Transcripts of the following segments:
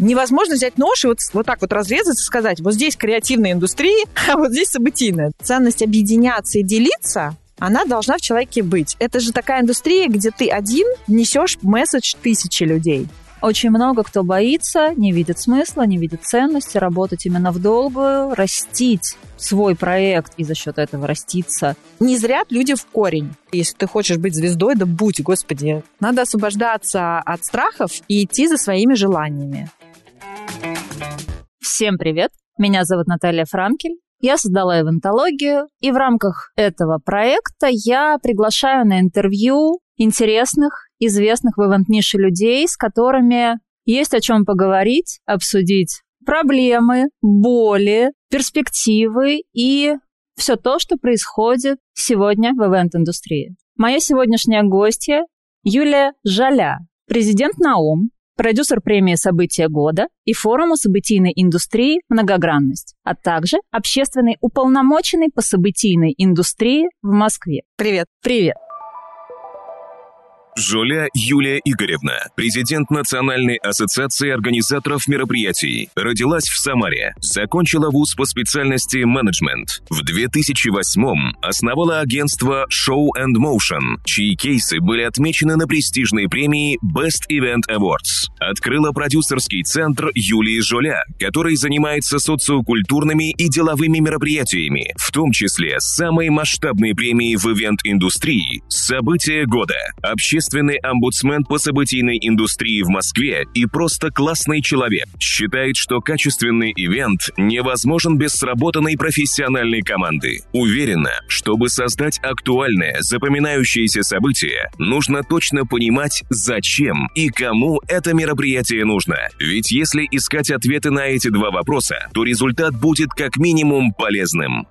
Невозможно взять нож и вот, вот так вот разрезать и сказать, вот здесь креативная индустрия, а вот здесь событийная. Ценность объединяться и делиться она должна в человеке быть. Это же такая индустрия, где ты один несешь месседж тысячи людей. Очень много кто боится, не видит смысла, не видит ценности работать именно в долгую, растить свой проект и за счет этого раститься. Не зря люди в корень. Если ты хочешь быть звездой, да будь, господи. Надо освобождаться от страхов и идти за своими желаниями. Всем привет! Меня зовут Наталья Франкель. Я создала ивентологию, и в рамках этого проекта я приглашаю на интервью интересных, известных в ивент-нише людей, с которыми есть о чем поговорить, обсудить проблемы, боли, перспективы и все то, что происходит сегодня в ивент-индустрии. Моя сегодняшняя гостья Юлия Жаля, президент НАОМ, продюсер премии «События года» и форума событийной индустрии «Многогранность», а также общественный уполномоченный по событийной индустрии в Москве. Привет. Привет. Жоля Юлия Игоревна, президент Национальной ассоциации организаторов мероприятий, родилась в Самаре, закончила вуз по специальности менеджмент. В 2008-м основала агентство Show and Motion, чьи кейсы были отмечены на престижной премии Best Event Awards. Открыла продюсерский центр Юлии Жоля, который занимается социокультурными и деловыми мероприятиями, в том числе самой масштабной премией в ивент-индустрии «События года», общественной общественный омбудсмен по событийной индустрии в Москве и просто классный человек. Считает, что качественный ивент невозможен без сработанной профессиональной команды. Уверена, чтобы создать актуальное, запоминающееся событие, нужно точно понимать, зачем и кому это мероприятие нужно. Ведь если искать ответы на эти два вопроса, то результат будет как минимум полезным.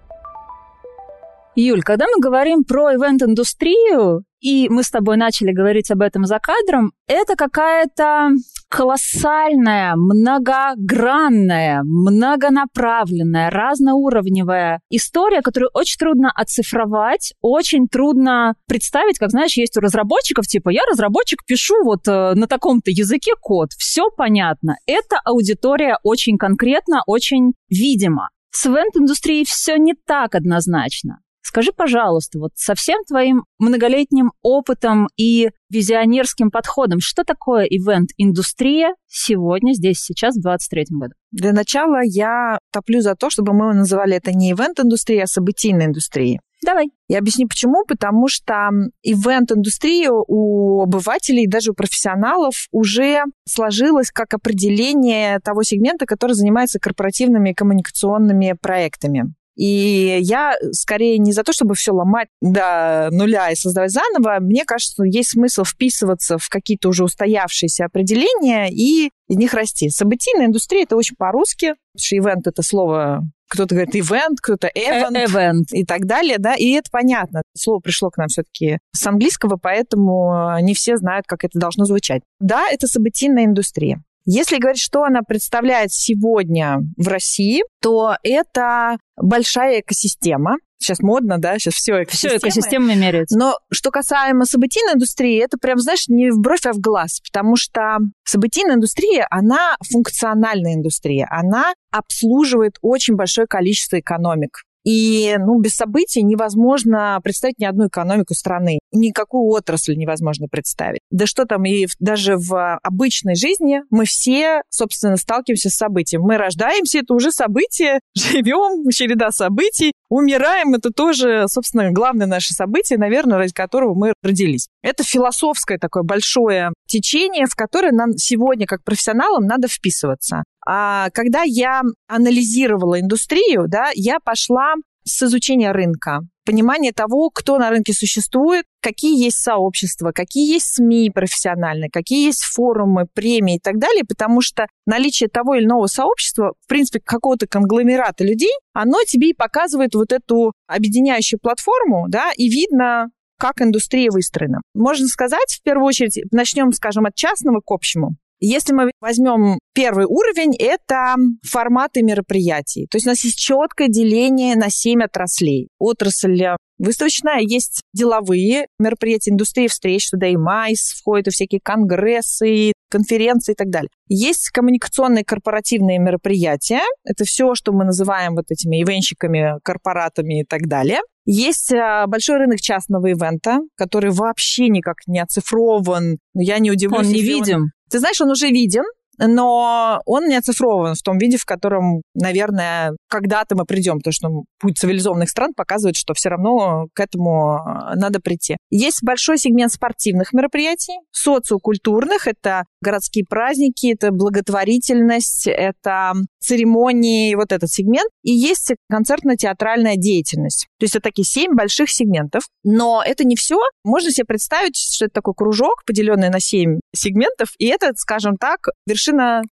Юль, когда мы говорим про ивент-индустрию, и мы с тобой начали говорить об этом за кадром, это какая-то колоссальная, многогранная, многонаправленная, разноуровневая история, которую очень трудно оцифровать, очень трудно представить, как, знаешь, есть у разработчиков, типа, я разработчик, пишу вот э, на таком-то языке код, все понятно. Эта аудитория очень конкретна, очень видима. С ивент-индустрией все не так однозначно. Скажи, пожалуйста, вот со всем твоим многолетним опытом и визионерским подходом, что такое ивент-индустрия сегодня, здесь, сейчас, в 2023 году? Для начала я топлю за то, чтобы мы называли это не ивент-индустрия, а событийной индустрией. Давай. Я объясню почему. Потому что ивент-индустрия у обывателей, даже у профессионалов уже сложилась как определение того сегмента, который занимается корпоративными коммуникационными проектами. И я скорее не за то, чтобы все ломать до нуля и создавать заново. Мне кажется, есть смысл вписываться в какие-то уже устоявшиеся определения и из них расти. Событийная индустрия — это очень по-русски, потому что ивент — это слово кто-то говорит ивент, кто-то event, э, event и так далее, да, и это понятно. Слово пришло к нам все-таки с английского, поэтому не все знают, как это должно звучать. Да, это событийная индустрия. Если говорить, что она представляет сегодня в России, то это большая экосистема. Сейчас модно, да, сейчас все экосистемы. Все экосистемы меряются. Но что касаемо событийной индустрии, это прям, знаешь, не в бровь, а в глаз, потому что событийная индустрия, она функциональная индустрия, она обслуживает очень большое количество экономик. И ну, без событий невозможно представить ни одну экономику страны. Никакую отрасль невозможно представить. Да что там, и даже в обычной жизни мы все, собственно, сталкиваемся с событием. Мы рождаемся, это уже событие, живем, череда событий, умираем, это тоже, собственно, главное наше событие, наверное, ради которого мы родились. Это философское такое большое течение, в которое нам сегодня, как профессионалам, надо вписываться. А когда я анализировала индустрию, да, я пошла с изучения рынка, понимание того, кто на рынке существует, какие есть сообщества, какие есть СМИ профессиональные, какие есть форумы, премии и так далее, потому что наличие того или иного сообщества, в принципе, какого-то конгломерата людей, оно тебе и показывает вот эту объединяющую платформу, да, и видно, как индустрия выстроена. Можно сказать, в первую очередь, начнем, скажем, от частного к общему. Если мы возьмем первый уровень, это форматы мероприятий. То есть у нас есть четкое деление на 7 отраслей. Отрасль выставочная, есть деловые мероприятия, индустрии встреч, туда и МАИС входит, и всякие конгрессы, конференции и так далее. Есть коммуникационные корпоративные мероприятия. Это все, что мы называем вот этими ивенщиками, корпоратами и так далее. Есть а, большой рынок частного ивента, который вообще никак не оцифрован. Но я не удивлюсь. Он не видим. Он... Ты знаешь, он уже виден, но он не оцифрован в том виде, в котором, наверное, когда-то мы придем, потому что путь цивилизованных стран показывает, что все равно к этому э, надо прийти. Есть большой сегмент спортивных мероприятий, социокультурных, это городские праздники, это благотворительность, это церемонии, вот этот сегмент. И есть концертно-театральная деятельность. То есть это такие семь больших сегментов. Но это не все. Можно себе представить, что это такой кружок, поделенный на семь сегментов, и это, скажем так, вершина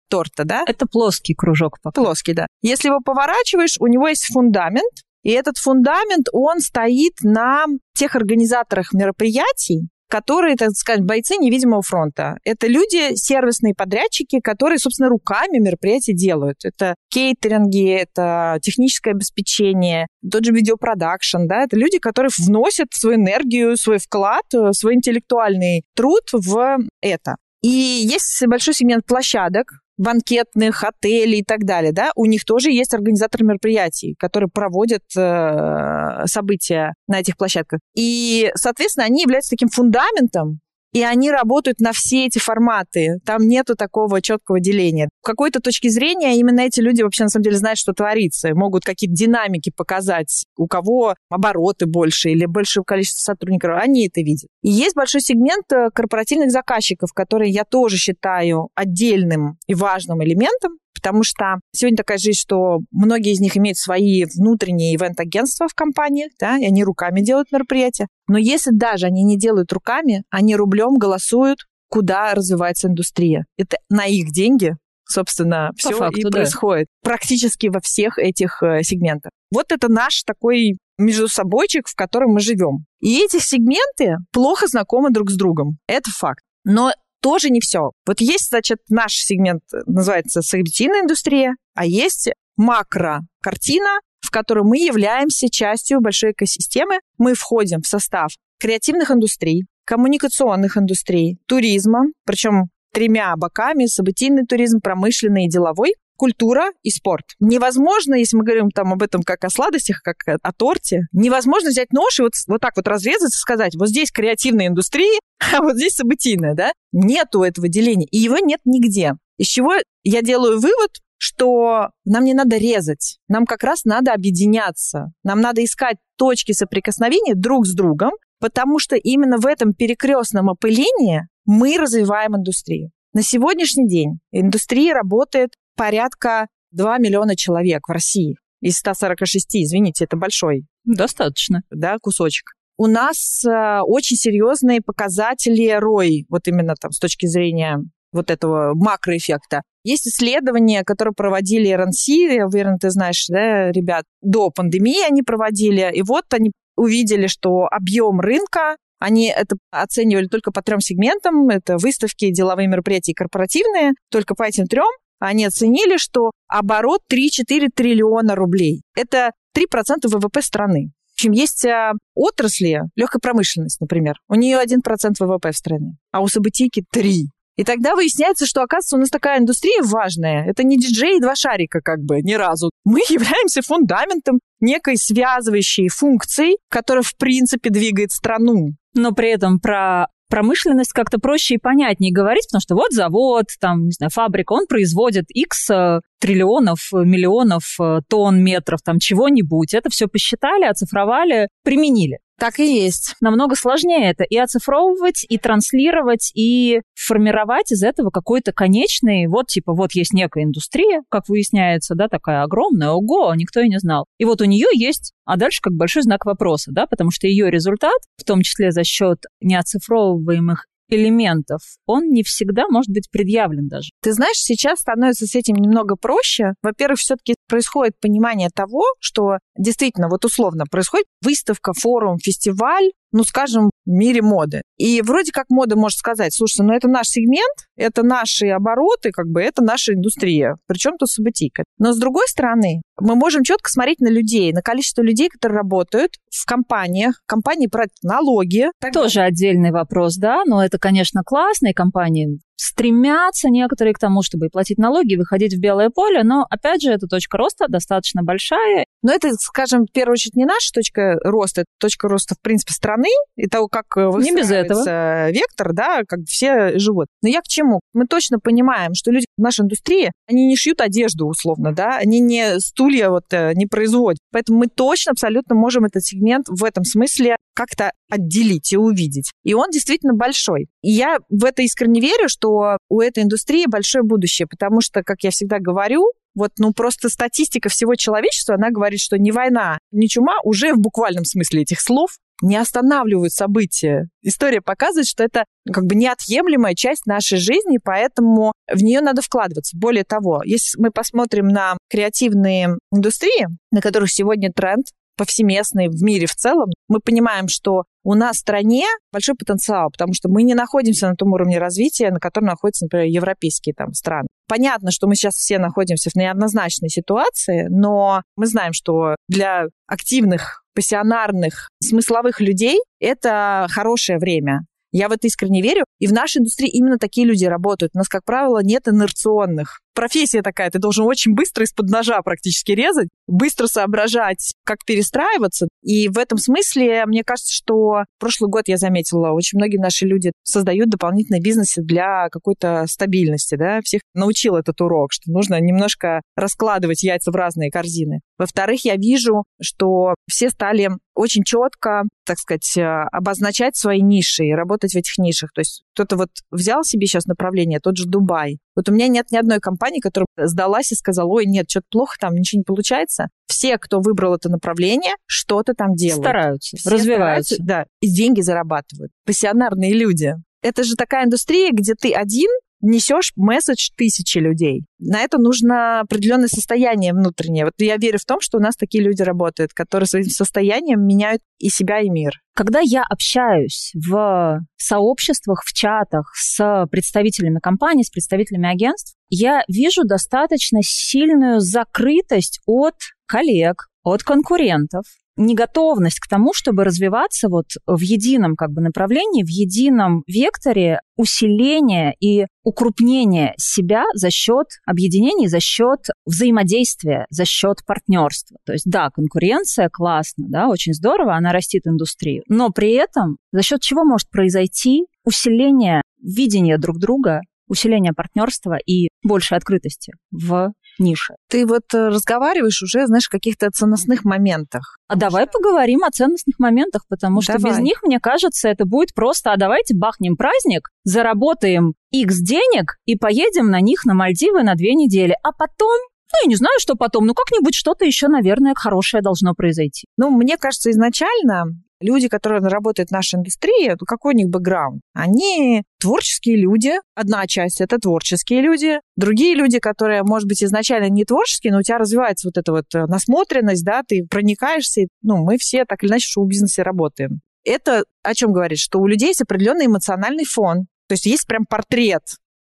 торта, да? Это плоский кружок пока. Плоский, да. Если его поворачиваешь, у него есть фундамент, и этот фундамент, он стоит на тех организаторах мероприятий, которые, так сказать, бойцы невидимого фронта. Это люди, сервисные подрядчики, которые, собственно, руками мероприятия делают. Это кейтеринги, это техническое обеспечение, тот же видеопродакшн, да, это люди, которые вносят свою энергию, свой вклад, свой интеллектуальный труд в это. И есть большой сегмент площадок, банкетных, отелей и так далее, да, у них тоже есть организаторы мероприятий, которые проводят э, события на этих площадках. И, соответственно, они являются таким фундаментом и они работают на все эти форматы. Там нету такого четкого деления. С какой-то точки зрения именно эти люди вообще на самом деле знают, что творится, могут какие-то динамики показать, у кого обороты больше или большее количество сотрудников, они это видят. И есть большой сегмент э, корпоративных заказчиков, которые я тоже считаю отдельным и важным элементом, потому что сегодня такая жизнь, что многие из них имеют свои внутренние ивент-агентства в компаниях, да, и они руками делают мероприятия. Но если даже они не делают руками, они рублем голосуют, куда развивается индустрия. Это на их деньги, собственно, По все факту, и да. происходит практически во всех этих э, сегментах. Вот это наш такой между собойчик, в котором мы живем. И эти сегменты плохо знакомы друг с другом. Это факт. Но тоже не все. Вот есть, значит, наш сегмент, называется событийная индустрия, а есть макро-картина, в которой мы являемся частью большой экосистемы. Мы входим в состав креативных индустрий, коммуникационных индустрий, туризма, причем тремя боками, событийный туризм, промышленный и деловой, культура и спорт. Невозможно, если мы говорим там об этом как о сладостях, как о торте, невозможно взять нож и вот, вот так вот разрезать и сказать, вот здесь креативная индустрия, а вот здесь событийная, да? Нету этого деления, и его нет нигде. Из чего я делаю вывод, что нам не надо резать, нам как раз надо объединяться, нам надо искать точки соприкосновения друг с другом, потому что именно в этом перекрестном опылении мы развиваем индустрию. На сегодняшний день индустрия работает порядка 2 миллиона человек в России. Из 146, извините, это большой. Достаточно. Да, кусочек. У нас э, очень серьезные показатели ROI, вот именно там с точки зрения вот этого макроэффекта. Есть исследования, которые проводили РНС, я уверена, ты знаешь, да, ребят, до пандемии они проводили, и вот они увидели, что объем рынка они это оценивали только по трем сегментам. Это выставки, деловые мероприятия и корпоративные. Только по этим трем они оценили, что оборот 3-4 триллиона рублей. Это 3% ВВП страны. В общем, есть а, отрасли, легкая промышленность, например, у нее 1% ВВП в стране, а у событийки 3. И тогда выясняется, что, оказывается, у нас такая индустрия важная. Это не диджей и два шарика как бы ни разу. Мы являемся фундаментом некой связывающей функции, которая, в принципе, двигает страну. Но при этом про промышленность как-то проще и понятнее говорить, потому что вот завод, там, не знаю, фабрика, он производит X э, триллионов, миллионов э, тонн, метров, там, чего-нибудь. Это все посчитали, оцифровали, применили. Так и есть. Намного сложнее это и оцифровывать, и транслировать, и формировать из этого какой-то конечный, вот типа вот есть некая индустрия, как выясняется, да, такая огромная, ого, никто и не знал. И вот у нее есть, а дальше как большой знак вопроса, да, потому что ее результат, в том числе за счет неоцифровываемых элементов, он не всегда может быть предъявлен даже. Ты знаешь, сейчас становится с этим немного проще. Во-первых, все-таки происходит понимание того, что действительно, вот условно, происходит выставка, форум, фестиваль, ну, скажем, в мире моды. И вроде как мода может сказать, слушай, ну это наш сегмент, это наши обороты, как бы это наша индустрия. Причем тут событийка. Но с другой стороны, мы можем четко смотреть на людей, на количество людей, которые работают в компаниях. Компании платят налоги. Тоже отдельный вопрос, да, но это, конечно, классные компании стремятся некоторые к тому, чтобы платить налоги, выходить в белое поле, но, опять же, эта точка роста достаточно большая. Но это, скажем, в первую очередь не наша точка роста, это точка роста, в принципе, страны и того, как не без этого. вектор, да, как все живут. Но я к чему? Мы точно понимаем, что люди в нашей индустрии, они не шьют одежду, условно, да, они не стулья вот э, не производят. Поэтому мы точно абсолютно можем этот сегмент в этом смысле как-то отделить и увидеть. И он действительно большой. И я в это искренне верю, что у этой индустрии большое будущее, потому что, как я всегда говорю, вот, ну, просто статистика всего человечества, она говорит, что ни война, ни чума уже в буквальном смысле этих слов не останавливают события. История показывает, что это как бы неотъемлемая часть нашей жизни, поэтому в нее надо вкладываться. Более того, если мы посмотрим на креативные индустрии, на которых сегодня тренд, повсеместный в мире в целом, мы понимаем, что у нас в стране большой потенциал, потому что мы не находимся на том уровне развития, на котором находятся, например, европейские там страны. Понятно, что мы сейчас все находимся в неоднозначной ситуации, но мы знаем, что для активных, пассионарных, смысловых людей это хорошее время. Я в это искренне верю. И в нашей индустрии именно такие люди работают. У нас, как правило, нет инерционных профессия такая, ты должен очень быстро из-под ножа практически резать, быстро соображать, как перестраиваться. И в этом смысле, мне кажется, что прошлый год я заметила, очень многие наши люди создают дополнительные бизнесы для какой-то стабильности, да, всех научил этот урок, что нужно немножко раскладывать яйца в разные корзины. Во-вторых, я вижу, что все стали очень четко, так сказать, обозначать свои ниши и работать в этих нишах. То есть кто-то вот взял себе сейчас направление, тот же Дубай. Вот у меня нет ни одной компании, которая сдалась и сказала, ой, нет, что-то плохо, там ничего не получается. Все, кто выбрал это направление, что-то там делают. Стараются, Все развиваются. Стараются, да, и деньги зарабатывают. Пассионарные люди. Это же такая индустрия, где ты один несешь месседж тысячи людей. На это нужно определенное состояние внутреннее. Вот я верю в том, что у нас такие люди работают, которые своим состоянием меняют и себя, и мир. Когда я общаюсь в сообществах, в чатах с представителями компаний, с представителями агентств, я вижу достаточно сильную закрытость от коллег, от конкурентов, неготовность к тому, чтобы развиваться вот в едином как бы направлении, в едином векторе усиления и укрупнения себя за счет объединений, за счет взаимодействия, за счет партнерства. То есть да, конкуренция классно, да, очень здорово, она растит индустрию, но при этом за счет чего может произойти усиление видения друг друга, усиление партнерства и больше открытости в нише. Ты вот э, разговариваешь уже, знаешь, о каких-то ценностных моментах. А давай поговорим о ценностных моментах, потому что Давай. без них, мне кажется, это будет просто, а давайте бахнем праздник, заработаем X денег и поедем на них на Мальдивы на две недели. А потом, ну, я не знаю, что потом, но как-нибудь что-то еще, наверное, хорошее должно произойти. Ну, мне кажется, изначально люди, которые работают в нашей индустрии, какой у них бэкграунд? Они творческие люди. Одна часть — это творческие люди. Другие люди, которые, может быть, изначально не творческие, но у тебя развивается вот эта вот э, насмотренность, да, ты проникаешься. и, Ну, мы все так или иначе в шоу-бизнесе работаем. Это о чем говорит? Что у людей есть определенный эмоциональный фон. То есть есть прям портрет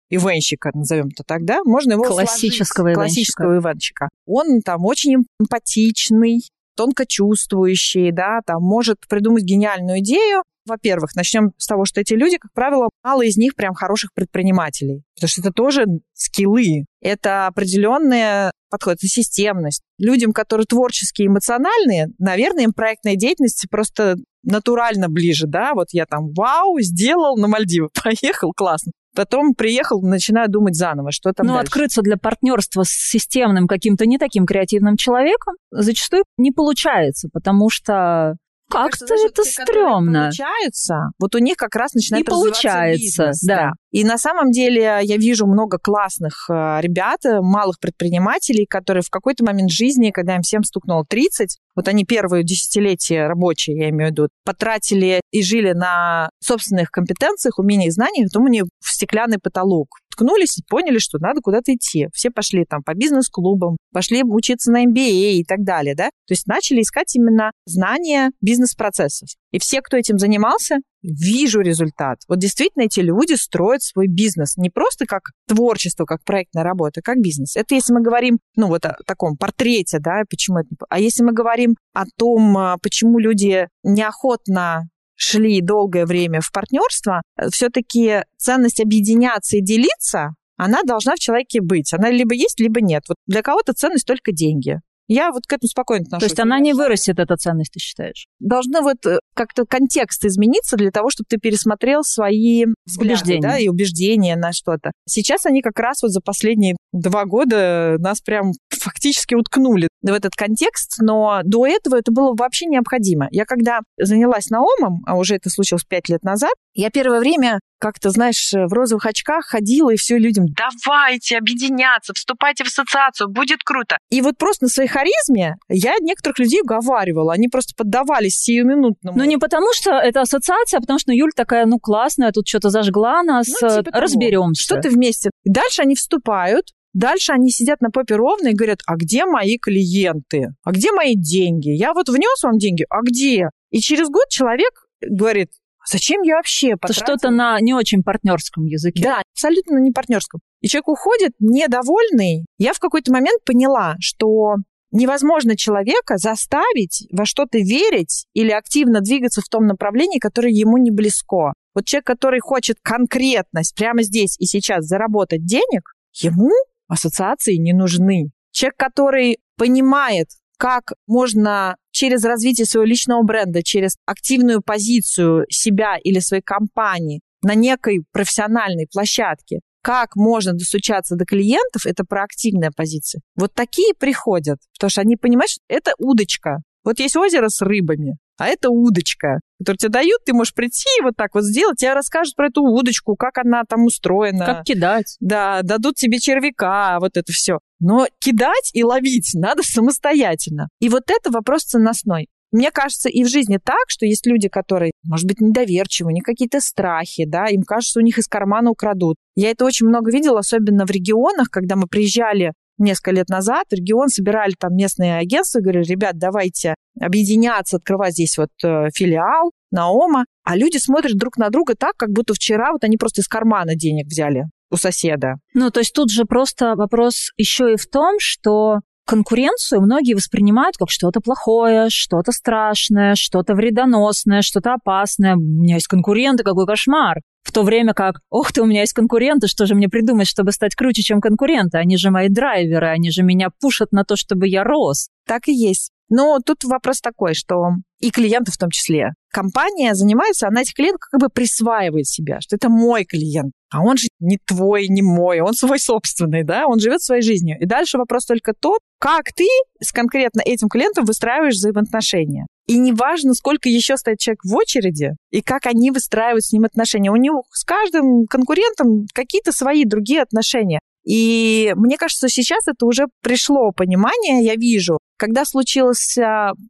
ивенщика, назовем это так, да? Можно его Классического сложить. ивенщика. Классического ивенщика. Он там очень эмпатичный, тонко чувствующий, да, там может придумать гениальную идею. Во-первых, начнем с того, что эти люди, как правило, мало из них прям хороших предпринимателей, потому что это тоже скиллы, это определенные подход, это системность. Людям, которые творческие, эмоциональные, наверное, им проектная деятельность просто натурально ближе, да, вот я там, вау, сделал на Мальдивы, поехал, классно. Потом приехал, начинаю думать заново, что там Но дальше. открыться для партнерства с системным каким-то не таким креативным человеком зачастую не получается, потому что как-то Кажется, это стрёмно. Получается, вот у них как раз начинает И получается, бизнес, да. И на самом деле я вижу много классных э, ребят, э, малых предпринимателей, которые в какой-то момент жизни, когда им всем стукнуло 30, вот они первые десятилетия рабочие, я имею в виду, потратили и жили на собственных компетенциях, умениях, знаниях, потом у них стеклянный потолок. Ткнулись и поняли, что надо куда-то идти. Все пошли там по бизнес-клубам, пошли учиться на MBA и так далее, да. То есть начали искать именно знания бизнес-процессов. И все, кто этим занимался, вижу результат. Вот действительно эти люди строят свой бизнес не просто как творчество, как проектная работа, как бизнес. Это если мы говорим, ну вот о таком портрете, да, почему это... А если мы говорим о том, а, почему люди неохотно шли долгое время в партнерство, э, все-таки ценность объединяться и делиться, она должна в человеке быть. Она либо есть, либо нет. Вот для кого-то ценность только деньги. Я вот к этому спокойно отношусь. То есть она не вырастет, эта ценность, ты считаешь? Должны вот э, как-то контекст измениться для того, чтобы ты пересмотрел свои взгляды, убеждения. Да, и убеждения на что-то. Сейчас они как раз вот за последние два года нас прям фактически уткнули в этот контекст, но до этого это было вообще необходимо. Я когда занялась наомом, а уже это случилось пять лет назад, я первое время как-то, знаешь, в розовых очках ходила и все людям, давайте объединяться, вступайте в ассоциацию, будет круто. И вот просто на своей харизме я некоторых людей уговаривала, они просто поддавались сиюминутному. Ну не потому, что это ассоциация, а потому что Юль такая, ну классная, тут что-то зажгла нас, ну, типа разберемся. Что ты вместе. Дальше они вступают, Дальше они сидят на попе ровно и говорят, а где мои клиенты? А где мои деньги? Я вот внес вам деньги, а где? И через год человек говорит, зачем я вообще потратил? Это что-то на не очень партнерском языке. Да, абсолютно не партнерском. И человек уходит недовольный. Я в какой-то момент поняла, что невозможно человека заставить во что-то верить или активно двигаться в том направлении, которое ему не близко. Вот человек, который хочет конкретность прямо здесь и сейчас заработать денег, ему ассоциации не нужны. Человек, который понимает, как можно через развитие своего личного бренда, через активную позицию себя или своей компании на некой профессиональной площадке, как можно достучаться до клиентов, это проактивная позиция. Вот такие приходят, потому что они понимают, что это удочка. Вот есть озеро с рыбами, а это удочка, которую тебе дают, ты можешь прийти и вот так вот сделать, тебе расскажут про эту удочку, как она там устроена. Как кидать. Да, дадут тебе червяка, вот это все. Но кидать и ловить надо самостоятельно. И вот это вопрос ценностной. Мне кажется, и в жизни так, что есть люди, которые, может быть, недоверчивы, у них какие-то страхи, да, им кажется, у них из кармана украдут. Я это очень много видела, особенно в регионах, когда мы приезжали несколько лет назад в регион собирали там местные агентства и говорили, ребят, давайте объединяться, открывать здесь вот э, филиал Наома. А люди смотрят друг на друга так, как будто вчера вот они просто из кармана денег взяли у соседа. Ну, то есть тут же просто вопрос еще и в том, что конкуренцию многие воспринимают как что-то плохое, что-то страшное, что-то вредоносное, что-то опасное. У меня есть конкуренты, какой кошмар. В то время как, ох ты, у меня есть конкуренты, что же мне придумать, чтобы стать круче, чем конкуренты? Они же мои драйверы, они же меня пушат на то, чтобы я рос. Так и есть. Но тут вопрос такой, что и клиенты в том числе. Компания занимается, она этих клиентов как бы присваивает себя, что это мой клиент. А он же не твой, не мой, он свой собственный, да, он живет своей жизнью. И дальше вопрос только тот, как ты с конкретно этим клиентом выстраиваешь взаимоотношения. И неважно, сколько еще стоит человек в очереди, и как они выстраивают с ним отношения. У него с каждым конкурентом какие-то свои другие отношения. И мне кажется, сейчас это уже пришло понимание, я вижу. Когда случилась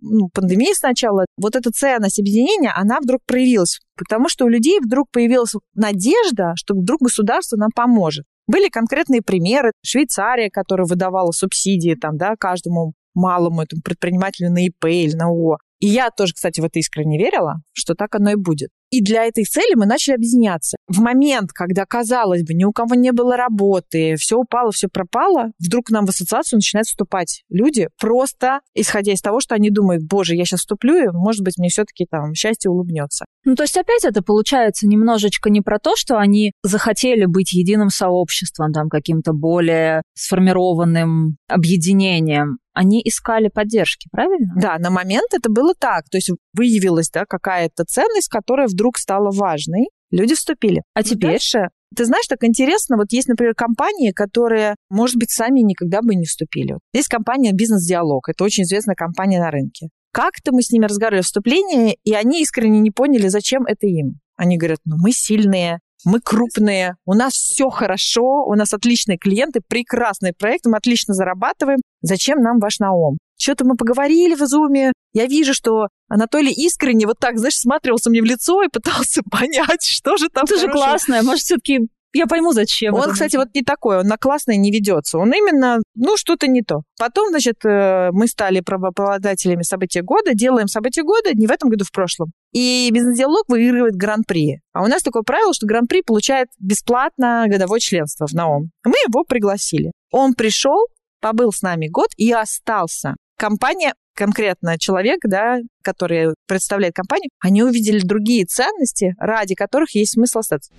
ну, пандемия сначала, вот эта ценность объединения, она вдруг проявилась. Потому что у людей вдруг появилась надежда, что вдруг государство нам поможет. Были конкретные примеры. Швейцария, которая выдавала субсидии там, да, каждому малому этому предпринимателю на ИП или на ООО. И я тоже, кстати, в это искренне верила, что так оно и будет. И для этой цели мы начали объединяться. В момент, когда, казалось бы, ни у кого не было работы, все упало, все пропало, вдруг к нам в ассоциацию начинают вступать люди, просто исходя из того, что они думают, боже, я сейчас вступлю, и, может быть, мне все-таки там счастье улыбнется. Ну, то есть опять это получается немножечко не про то, что они захотели быть единым сообществом, там, каким-то более сформированным объединением, они искали поддержки, правильно? Да, на момент это было так. То есть выявилась да, какая-то ценность, которая вдруг стала важной. Люди вступили. А теперь... Дальше, ты знаешь, так интересно, вот есть, например, компании, которые, может быть, сами никогда бы не вступили. Есть компания «Бизнес-диалог». Это очень известная компания на рынке. Как-то мы с ними разговаривали в вступлении, и они искренне не поняли, зачем это им. Они говорят, ну мы сильные, мы крупные, у нас все хорошо, у нас отличные клиенты, прекрасный проект, мы отлично зарабатываем. Зачем нам ваш наом? Что-то мы поговорили в Зуме. Я вижу, что Анатолий искренне вот так, знаешь, смотрелся мне в лицо и пытался понять, что же там Это же классное. Может, все-таки Я пойму, зачем. Он, кстати, вот не такой, он на классное не ведется. Он именно, ну, что-то не то. Потом, значит, э, мы стали правообладателями события года, делаем события года не в этом году, в прошлом. И бизнес-диалог выигрывает гран-при. А у нас такое правило, что гран-при получает бесплатно годовое членство в НАОМ. Мы его пригласили. Он пришел, побыл с нами год и остался. Компания конкретно человек, да, который представляет компанию, они увидели другие ценности, ради которых есть смысл остаться.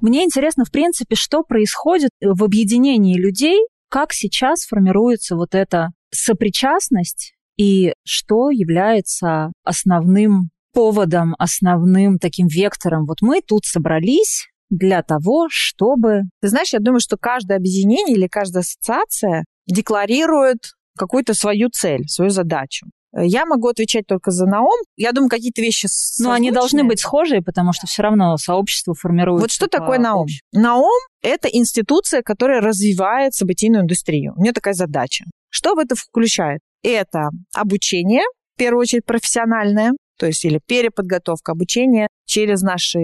Мне интересно, в принципе, что происходит в объединении людей, как сейчас формируется вот эта сопричастность и что является основным поводом, основным таким вектором. Вот мы тут собрались для того, чтобы... Ты знаешь, я думаю, что каждое объединение или каждая ассоциация декларирует какую-то свою цель, свою задачу. Я могу отвечать только за Наом. Я думаю, какие-то вещи Но ну, они должны быть схожие, потому что все равно сообщество формируется. Вот что такое Наом? Наом – это институция, которая развивает событийную индустрию. У нее такая задача. Что в это включает? Это обучение, в первую очередь профессиональное, то есть или переподготовка, обучение через наши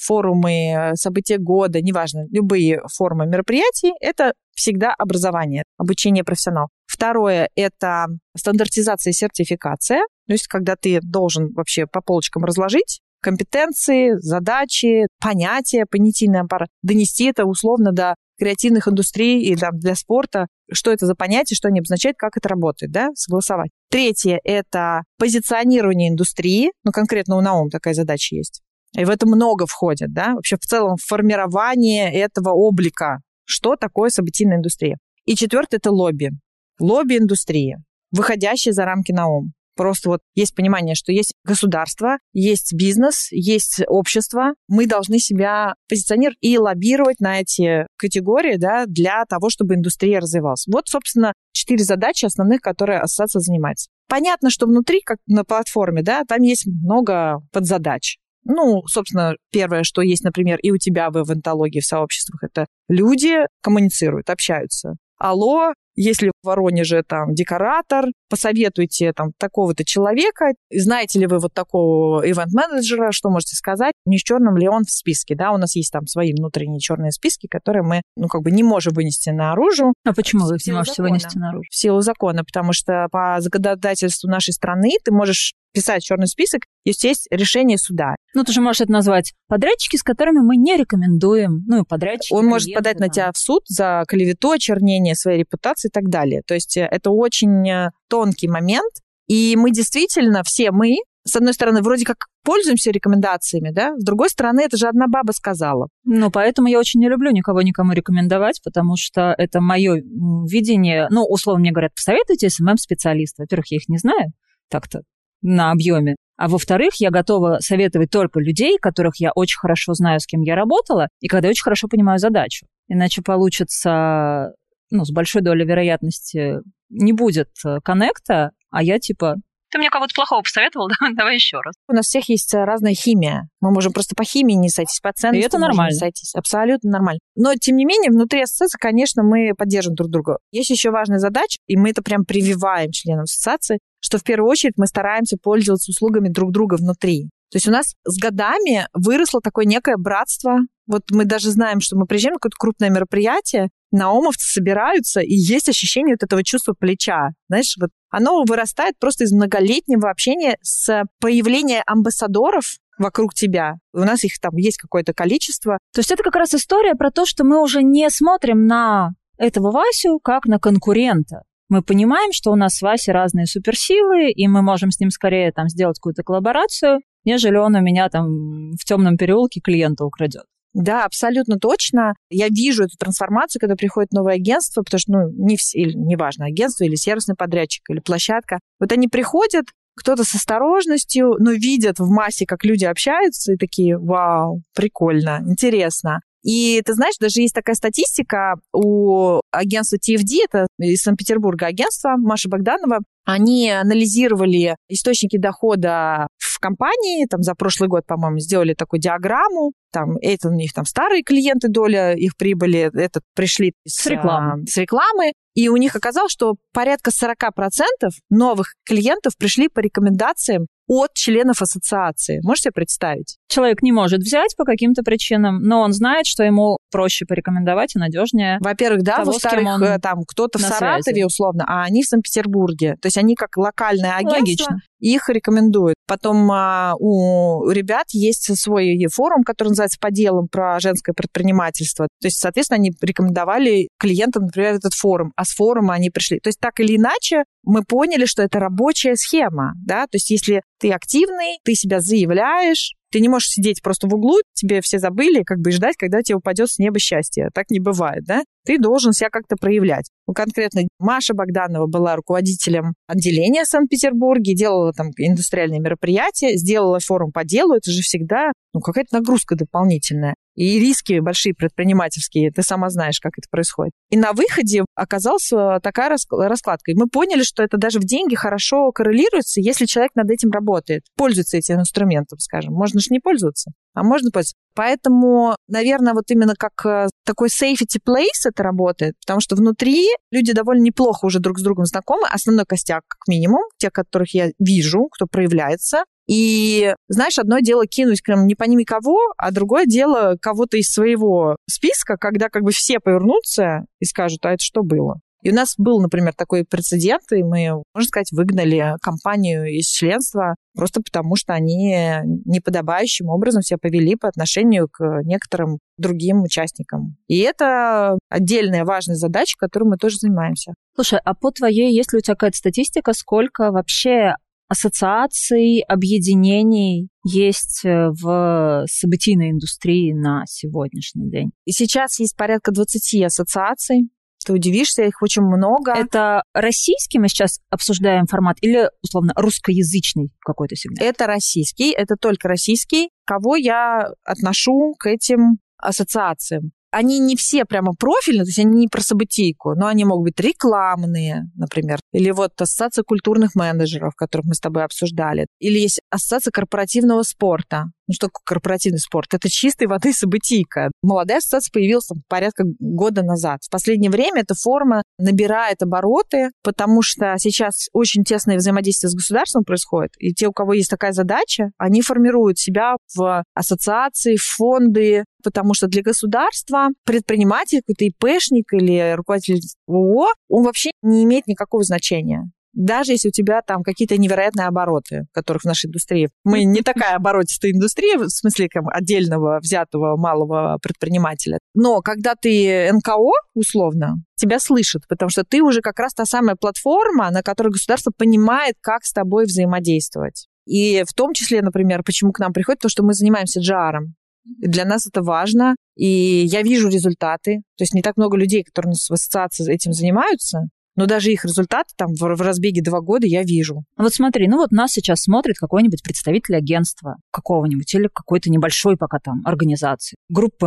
форумы, события года, неважно, любые формы мероприятий, это всегда образование, обучение профессионалов. Второе – это стандартизация и сертификация, то есть когда ты должен вообще по полочкам разложить компетенции, задачи, понятия, понятийный аппарат, донести это условно до креативных индустрий и там, для спорта, что это за понятие, что они обозначают, как это работает, да, согласовать. Третье – это позиционирование индустрии, ну, конкретно у Наум такая задача есть. И в это много входит, да, вообще в целом формирование этого облика, что такое событийная индустрия. И четвертое – это лобби. Лобби индустрии, выходящие за рамки Наум. Просто вот есть понимание, что есть государство, есть бизнес, есть общество. Мы должны себя позиционировать и лоббировать на эти категории да, для того, чтобы индустрия развивалась. Вот, собственно, четыре задачи основных, которые ассоциация занимается. Понятно, что внутри, как на платформе, да, там есть много подзадач. Ну, собственно, первое, что есть, например, и у тебя в эвентологии, в сообществах, это люди коммуницируют, общаются. Алло, если в Воронеже там декоратор, посоветуйте там такого-то человека. Знаете ли вы вот такого ивент-менеджера, что можете сказать? Не с черным ли он в списке, да? У нас есть там свои внутренние черные списки, которые мы, ну, как бы не можем вынести наружу. А почему вы их не можете закона. вынести наружу? В силу закона, потому что по законодательству нашей страны ты можешь писать черный список, если есть решение суда. Ну, ты же можешь это назвать подрядчики, с которыми мы не рекомендуем. Ну, и подрядчики. Он может подать там. на тебя в суд за клевету, очернение своей репутации и так далее. То есть э, это очень э, тонкий момент. И мы действительно, все мы, с одной стороны, вроде как пользуемся рекомендациями, да, с другой стороны, это же одна баба сказала. Ну, поэтому я очень не люблю никого никому рекомендовать, потому что это мое видение, ну, условно мне говорят, посоветуйте SMM -специалиста. Во-первых, я их не знаю, так-то на объеме. А во-вторых, я готова советовать только людей, которых я очень хорошо знаю, с кем я работала, и когда я очень хорошо понимаю задачу. Иначе получится, ну, с большой долей вероятности не будет э, коннекта, а я типа ты мне кого-то плохого посоветовал, давай, давай еще раз. У нас всех есть э, разная химия. Мы можем просто по химии не сойтись, по ценностям И это нормально. Не сойтись. Абсолютно нормально. Но, тем не менее, внутри ассоциации, конечно, мы поддерживаем друг друга. Есть еще важная задача, и мы это прям прививаем членам ассоциации, что в первую очередь мы стараемся пользоваться услугами друг друга внутри. То есть у нас с годами выросло такое некое братство. Вот мы даже знаем, что мы приезжаем на какое-то крупное мероприятие, наомовцы собираются, и есть ощущение вот этого чувства плеча. Знаешь, вот оно вырастает просто из многолетнего общения с появления амбассадоров вокруг тебя. У нас их там есть какое-то количество. То есть это как раз история про то, что мы уже не смотрим на этого Васю как на конкурента мы понимаем, что у нас с Васей разные суперсилы, и мы можем с ним скорее там сделать какую-то коллаборацию, нежели он у меня там в темном переулке клиента украдет. Да, абсолютно точно. Я вижу эту трансформацию, когда приходит новое агентство, потому что, ну, не все, или, неважно, агентство или сервисный подрядчик, или площадка. Вот они приходят, кто-то с осторожностью, но видят в массе, как люди общаются, и такие, вау, прикольно, интересно. И ты знаешь, даже есть такая статистика у агентства TFD, это из Санкт-Петербурга агентство, Маша Богданова, они анализировали источники дохода в компании, там за прошлый год, по-моему, сделали такую диаграмму, там это у них там старые клиенты, доля их прибыли, это пришли с, с рекламы. с рекламы, И у них оказалось, что порядка 40% новых клиентов пришли по рекомендациям от членов ассоциации. Можете представить? Человек не может взять по каким-то причинам, но он знает, что ему проще порекомендовать и надежнее. Во-первых, да, во-вторых, э, там кто-то в Саратове связи. условно, а они в Санкт-Петербурге. То есть они как локальное агентство. Логично их рекомендуют. Потом а, у ребят есть свой форум, который называется «По делам» про женское предпринимательство. То есть, соответственно, они рекомендовали клиентам, например, этот форум, а с форума они пришли. То есть, так или иначе, мы поняли, что это рабочая схема, да, то есть если ты активный, ты себя заявляешь, ты не можешь сидеть просто в углу, тебе все забыли, как бы ждать, когда тебе упадет с неба счастье. Так не бывает, да? Ты должен себя как-то проявлять. Ну, конкретно Маша Богданова была руководителем отделения в Санкт-Петербурге, делала там индустриальные мероприятия, сделала форум по делу. Это же всегда ну, какая-то нагрузка дополнительная. И риски большие предпринимательские, ты сама знаешь, как это происходит. И на выходе оказалась э, такая раскладка. И мы поняли, что это даже в деньги хорошо коррелируется, если человек над этим работает, пользуется этим инструментом, скажем. Можно же не пользоваться, а можно пользоваться. Поэтому, наверное, вот именно как э, такой safety place это работает, потому что внутри люди довольно неплохо уже друг с другом знакомы. Основной костяк, как минимум, те, которых я вижу, кто проявляется, и, знаешь, одно дело кинуть прям не пойми кого, а другое дело кого-то из своего списка, когда как бы все повернутся и скажут, а это что было? И у нас был, например, такой прецедент, и мы, можно сказать, выгнали компанию из членства просто потому, что они неподобающим образом себя повели по отношению к некоторым другим участникам. И это отдельная важная задача, которой мы тоже занимаемся. Слушай, а по твоей, есть ли у тебя какая-то статистика, сколько вообще ассоциаций, объединений есть э, в событийной индустрии на сегодняшний день? И сейчас есть порядка 20 ассоциаций. Ты удивишься, их очень много. Это российский мы сейчас обсуждаем формат или, условно, русскоязычный какой-то сегмент? Это российский, это только российский. Кого я отношу к этим ассоциациям? Они не все прямо профильные, то есть они не про событийку, но они могут быть рекламные, например, или вот ассоциация культурных менеджеров, которых мы с тобой обсуждали, или есть ассоциация корпоративного спорта. Ну что такое корпоративный спорт? Это чистой воды событийка. Молодая ассоциация появилась там, порядка года назад. В последнее время эта форма набирает обороты, потому что сейчас очень тесное взаимодействие с государством происходит. И те, у кого есть такая задача, они формируют себя в ассоциации, в фонды, потому что для государства предприниматель, какой-то ИПшник или руководитель ООО, он вообще не имеет никакого значения даже если у тебя там какие-то невероятные обороты, которых в нашей индустрии. Мы не такая оборотистая индустрия, в смысле как, отдельного взятого малого предпринимателя. Но когда ты НКО, условно, тебя слышат, потому что ты уже как раз та самая платформа, на которой государство понимает, как с тобой взаимодействовать. И в том числе, например, почему к нам приходит, то, что мы занимаемся джаром. Для нас это важно, и я вижу результаты. То есть не так много людей, которые у нас в ассоциации этим занимаются, но даже их результаты там в, в разбеге два года я вижу. Вот смотри, ну вот нас сейчас смотрит какой-нибудь представитель агентства какого-нибудь или какой-то небольшой пока там организации, группы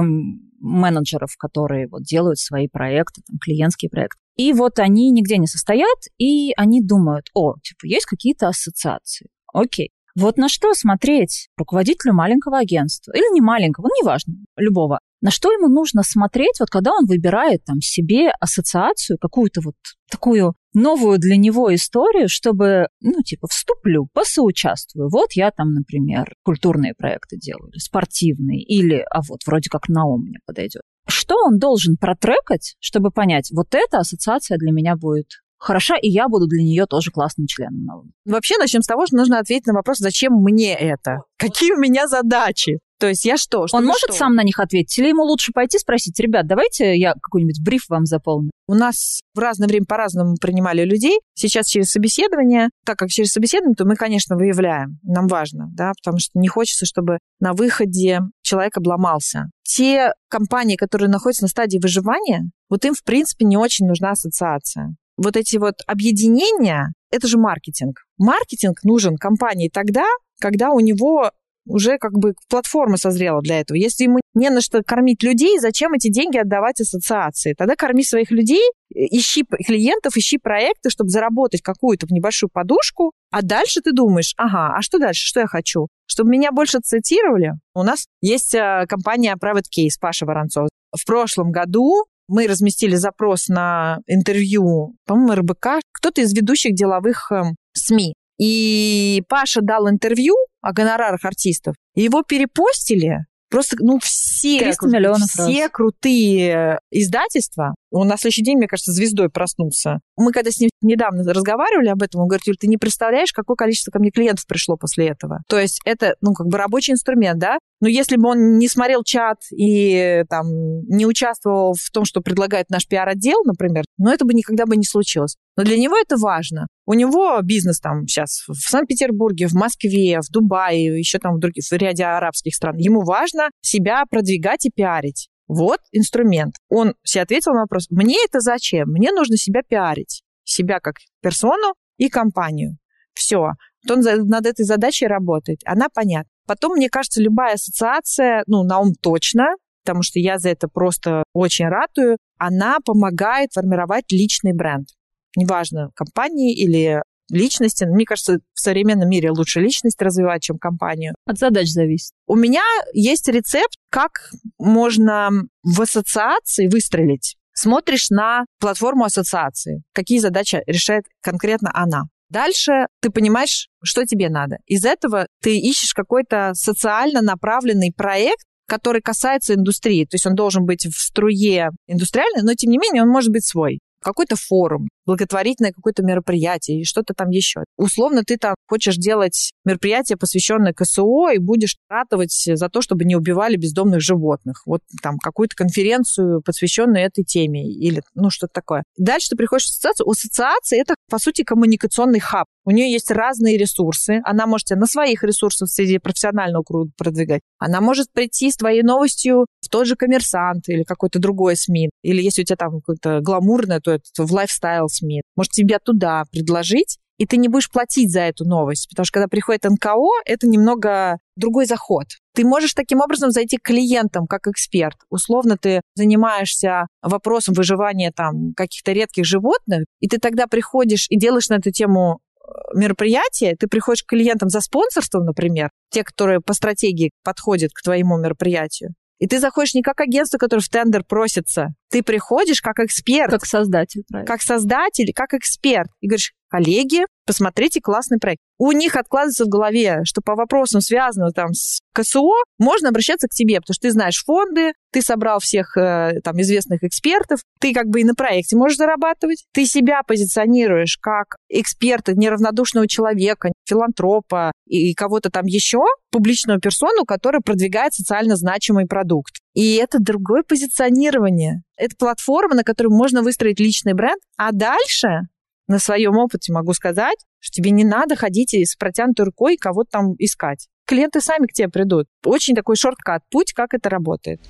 менеджеров, которые вот делают свои проекты, там, клиентские проекты. И вот они нигде не состоят, и они думают, о, типа, есть какие-то ассоциации. Окей. Вот на что смотреть руководителю маленького агентства, или не маленького, ну, неважно, любого, на что ему нужно смотреть, вот когда он выбирает там себе ассоциацию, какую-то вот такую новую для него историю, чтобы, ну, типа, вступлю, посоучаствую. Вот я там, например, культурные проекты делаю, спортивные, или, а вот, вроде как на ум мне подойдет. Что он должен протрекать, чтобы понять, вот эта ассоциация для меня будет хороша, и я буду для нее тоже классным членом новым. Вообще, начнем с того, что нужно ответить на вопрос, зачем мне это? Какие у меня задачи? То есть я что? Он может что? сам на них ответить? Или ему лучше пойти спросить, ребят, давайте я какой-нибудь бриф вам заполню? У нас в разное время по-разному принимали людей. Сейчас через собеседование. Так как через собеседование, то мы, конечно, выявляем. Нам важно, да, потому что не хочется, чтобы на выходе человек обломался. Те компании, которые находятся на стадии выживания, вот им, в принципе, не очень нужна ассоциация вот эти вот объединения, это же маркетинг. Маркетинг нужен компании тогда, когда у него уже как бы платформа созрела для этого. Если ему не на что кормить людей, зачем эти деньги отдавать ассоциации? Тогда корми своих людей, ищи клиентов, ищи проекты, чтобы заработать какую-то небольшую подушку, а дальше ты думаешь, ага, а что дальше, что я хочу? Чтобы меня больше цитировали? У нас есть э, компания Private Case, Паша Воронцов. В прошлом году мы разместили запрос на интервью, по-моему, РБК, кто-то из ведущих деловых эм, СМИ. И Паша дал интервью о гонорарах артистов. Его перепостили Просто, ну, все, все раз. крутые издательства, он на следующий день, мне кажется, звездой проснулся. Мы когда с ним недавно разговаривали об этом, он говорит, Юль, ты не представляешь, какое количество ко мне клиентов пришло после этого. То есть это, ну, как бы рабочий инструмент, да? Но если бы он не смотрел чат и там не участвовал в том, что предлагает наш пиар-отдел, например, ну, это бы никогда бы не случилось. Но для него это важно. У него бизнес там сейчас в Санкт-Петербурге, в Москве, в Дубае, еще там в других, в ряде арабских стран. Ему важно себя продвигать и пиарить. Вот инструмент. Он себе ответил на вопрос, мне это зачем? Мне нужно себя пиарить. Себя как персону и компанию. Все. Вот он над этой задачей работает. Она понятна. Потом, мне кажется, любая ассоциация, ну, на ум точно, потому что я за это просто очень ратую, она помогает формировать личный бренд. Неважно, компании или личности. Мне кажется, в современном мире лучше личность развивать, чем компанию. От задач зависит. У меня есть рецепт, как можно в ассоциации выстрелить. Смотришь на платформу ассоциации, какие задачи решает конкретно она. Дальше ты понимаешь, что тебе надо. Из этого ты ищешь какой-то социально направленный проект, который касается индустрии. То есть он должен быть в струе индустриальной, но тем не менее он может быть свой какой-то форум, благотворительное какое-то мероприятие и что-то там еще. Условно, ты там хочешь делать мероприятие, посвященное КСО, и будешь ратовать за то, чтобы не убивали бездомных животных. Вот там какую-то конференцию, посвященную этой теме, или ну что-то такое. Дальше ты приходишь в ассоциацию. У ассоциации это, по сути, коммуникационный хаб. У нее есть разные ресурсы. Она может на своих ресурсах среди профессионального круга продвигать. Она может прийти с твоей новостью в тот же коммерсант или какой-то другой СМИ. Или если у тебя там какое-то гламурное, то это в лайфстайл СМИ. Может тебя туда предложить, и ты не будешь платить за эту новость. Потому что когда приходит НКО, это немного другой заход. Ты можешь таким образом зайти к клиентам как эксперт. Условно ты занимаешься вопросом выживания там каких-то редких животных, и ты тогда приходишь и делаешь на эту тему мероприятие, ты приходишь к клиентам за спонсорством, например, те, которые по стратегии подходят к твоему мероприятию, и ты заходишь не как агентство, которое в тендер просится. Ты приходишь как эксперт. Как создатель. Правильно. Как создатель, как эксперт. И говоришь, коллеги, посмотрите классный проект. У них откладывается в голове, что по вопросам, связанным там с КСО, можно обращаться к тебе, потому что ты знаешь фонды, ты собрал всех э, там известных экспертов, ты как бы и на проекте можешь зарабатывать, ты себя позиционируешь как эксперта, неравнодушного человека, филантропа и кого-то там еще, публичную персону, которая продвигает социально значимый продукт. И это другое позиционирование. Это платформа, на которой можно выстроить личный бренд, а дальше на своем опыте могу сказать, что тебе не надо ходить с протянутой рукой кого-то там искать. Клиенты сами к тебе придут. Очень такой шорткат, путь, как это работает.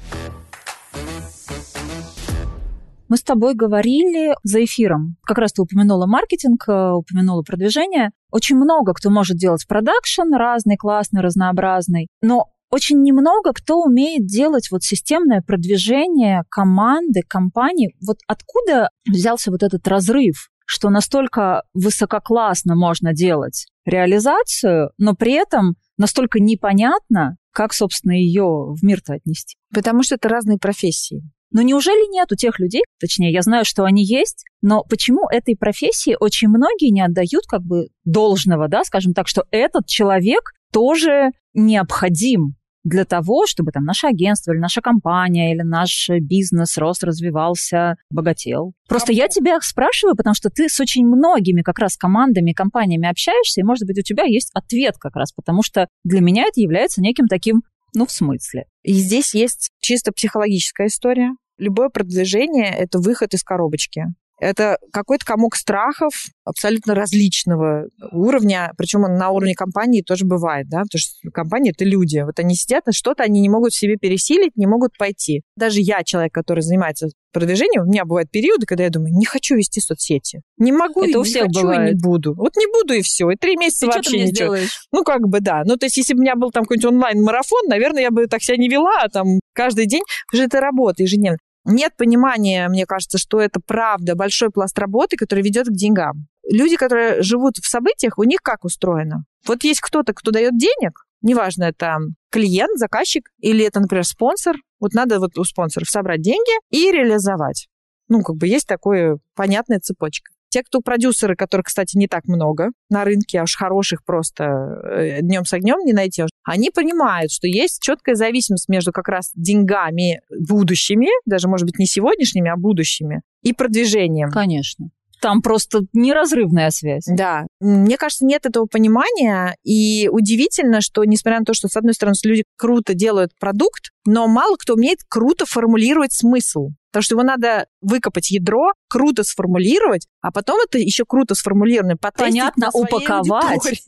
Мы с тобой говорили за эфиром. Как раз ты упомянула маркетинг, э, упомянула продвижение. Очень много кто может делать продакшн, разный, классный, разнообразный. Но очень немного кто умеет делать вот системное продвижение команды, компании. Вот откуда взялся вот этот разрыв? Что настолько высококлассно можно делать реализацию, но при этом настолько непонятно, как, собственно, ее в мир-то отнести. Потому что это разные профессии. Но неужели нет у тех людей, точнее, я знаю, что они есть, но почему этой профессии очень многие не отдают как бы должного, да, скажем так, что этот человек тоже необходим для того, чтобы там наше агентство или наша компания или наш бизнес рос, развивался, богател. Просто я тебя спрашиваю, потому что ты с очень многими как раз командами, компаниями общаешься, и, может быть, у тебя есть ответ как раз, потому что для меня это является неким таким, ну, в смысле. И здесь есть чисто психологическая история. Любое продвижение — это выход из коробочки. Это какой-то комок страхов абсолютно различного уровня, причем он на уровне компании тоже бывает, да, потому что компания — это люди. Вот они сидят, на что-то они не могут в себе пересилить, не могут пойти. Даже я, человек, который занимается продвижением, у меня бывают периоды, когда я думаю, не хочу вести соцсети. Не могу, это и у всех не хочу, бывает. и не буду. Вот не буду, и все. И три месяца Ты вообще ничего. сделаешь? Ну, как бы, да. Ну, то есть, если бы у меня был там какой-нибудь онлайн-марафон, наверное, я бы так себя не вела, а там каждый день, потому что это работа ежедневно. Нет понимания, мне кажется, что это правда большой пласт работы, который ведет к деньгам. люди, которые живут в событиях, у них как устроено? Вот есть кто-то, кто дает денег, неважно, это клиент, заказчик или это, например, спонсор. Вот надо вот у спонсоров собрать деньги и реализовать. Ну, как бы есть такая понятная цепочка. Те, кто продюсеры, которых, кстати, не так много на рынке, аж хороших просто э, днем с огнем не найти, они понимают, что есть четкая зависимость между как раз деньгами будущими, даже, может быть, не сегодняшними, а будущими, и продвижением. Конечно. Там просто неразрывная связь. Да. Мне кажется, нет этого понимания. И удивительно, что, несмотря на то, что, с одной стороны, люди круто делают продукт, но мало кто умеет круто формулировать смысл. Потому что его надо выкопать ядро, круто сформулировать, а потом это еще круто сформулированное Понятно, упаковать.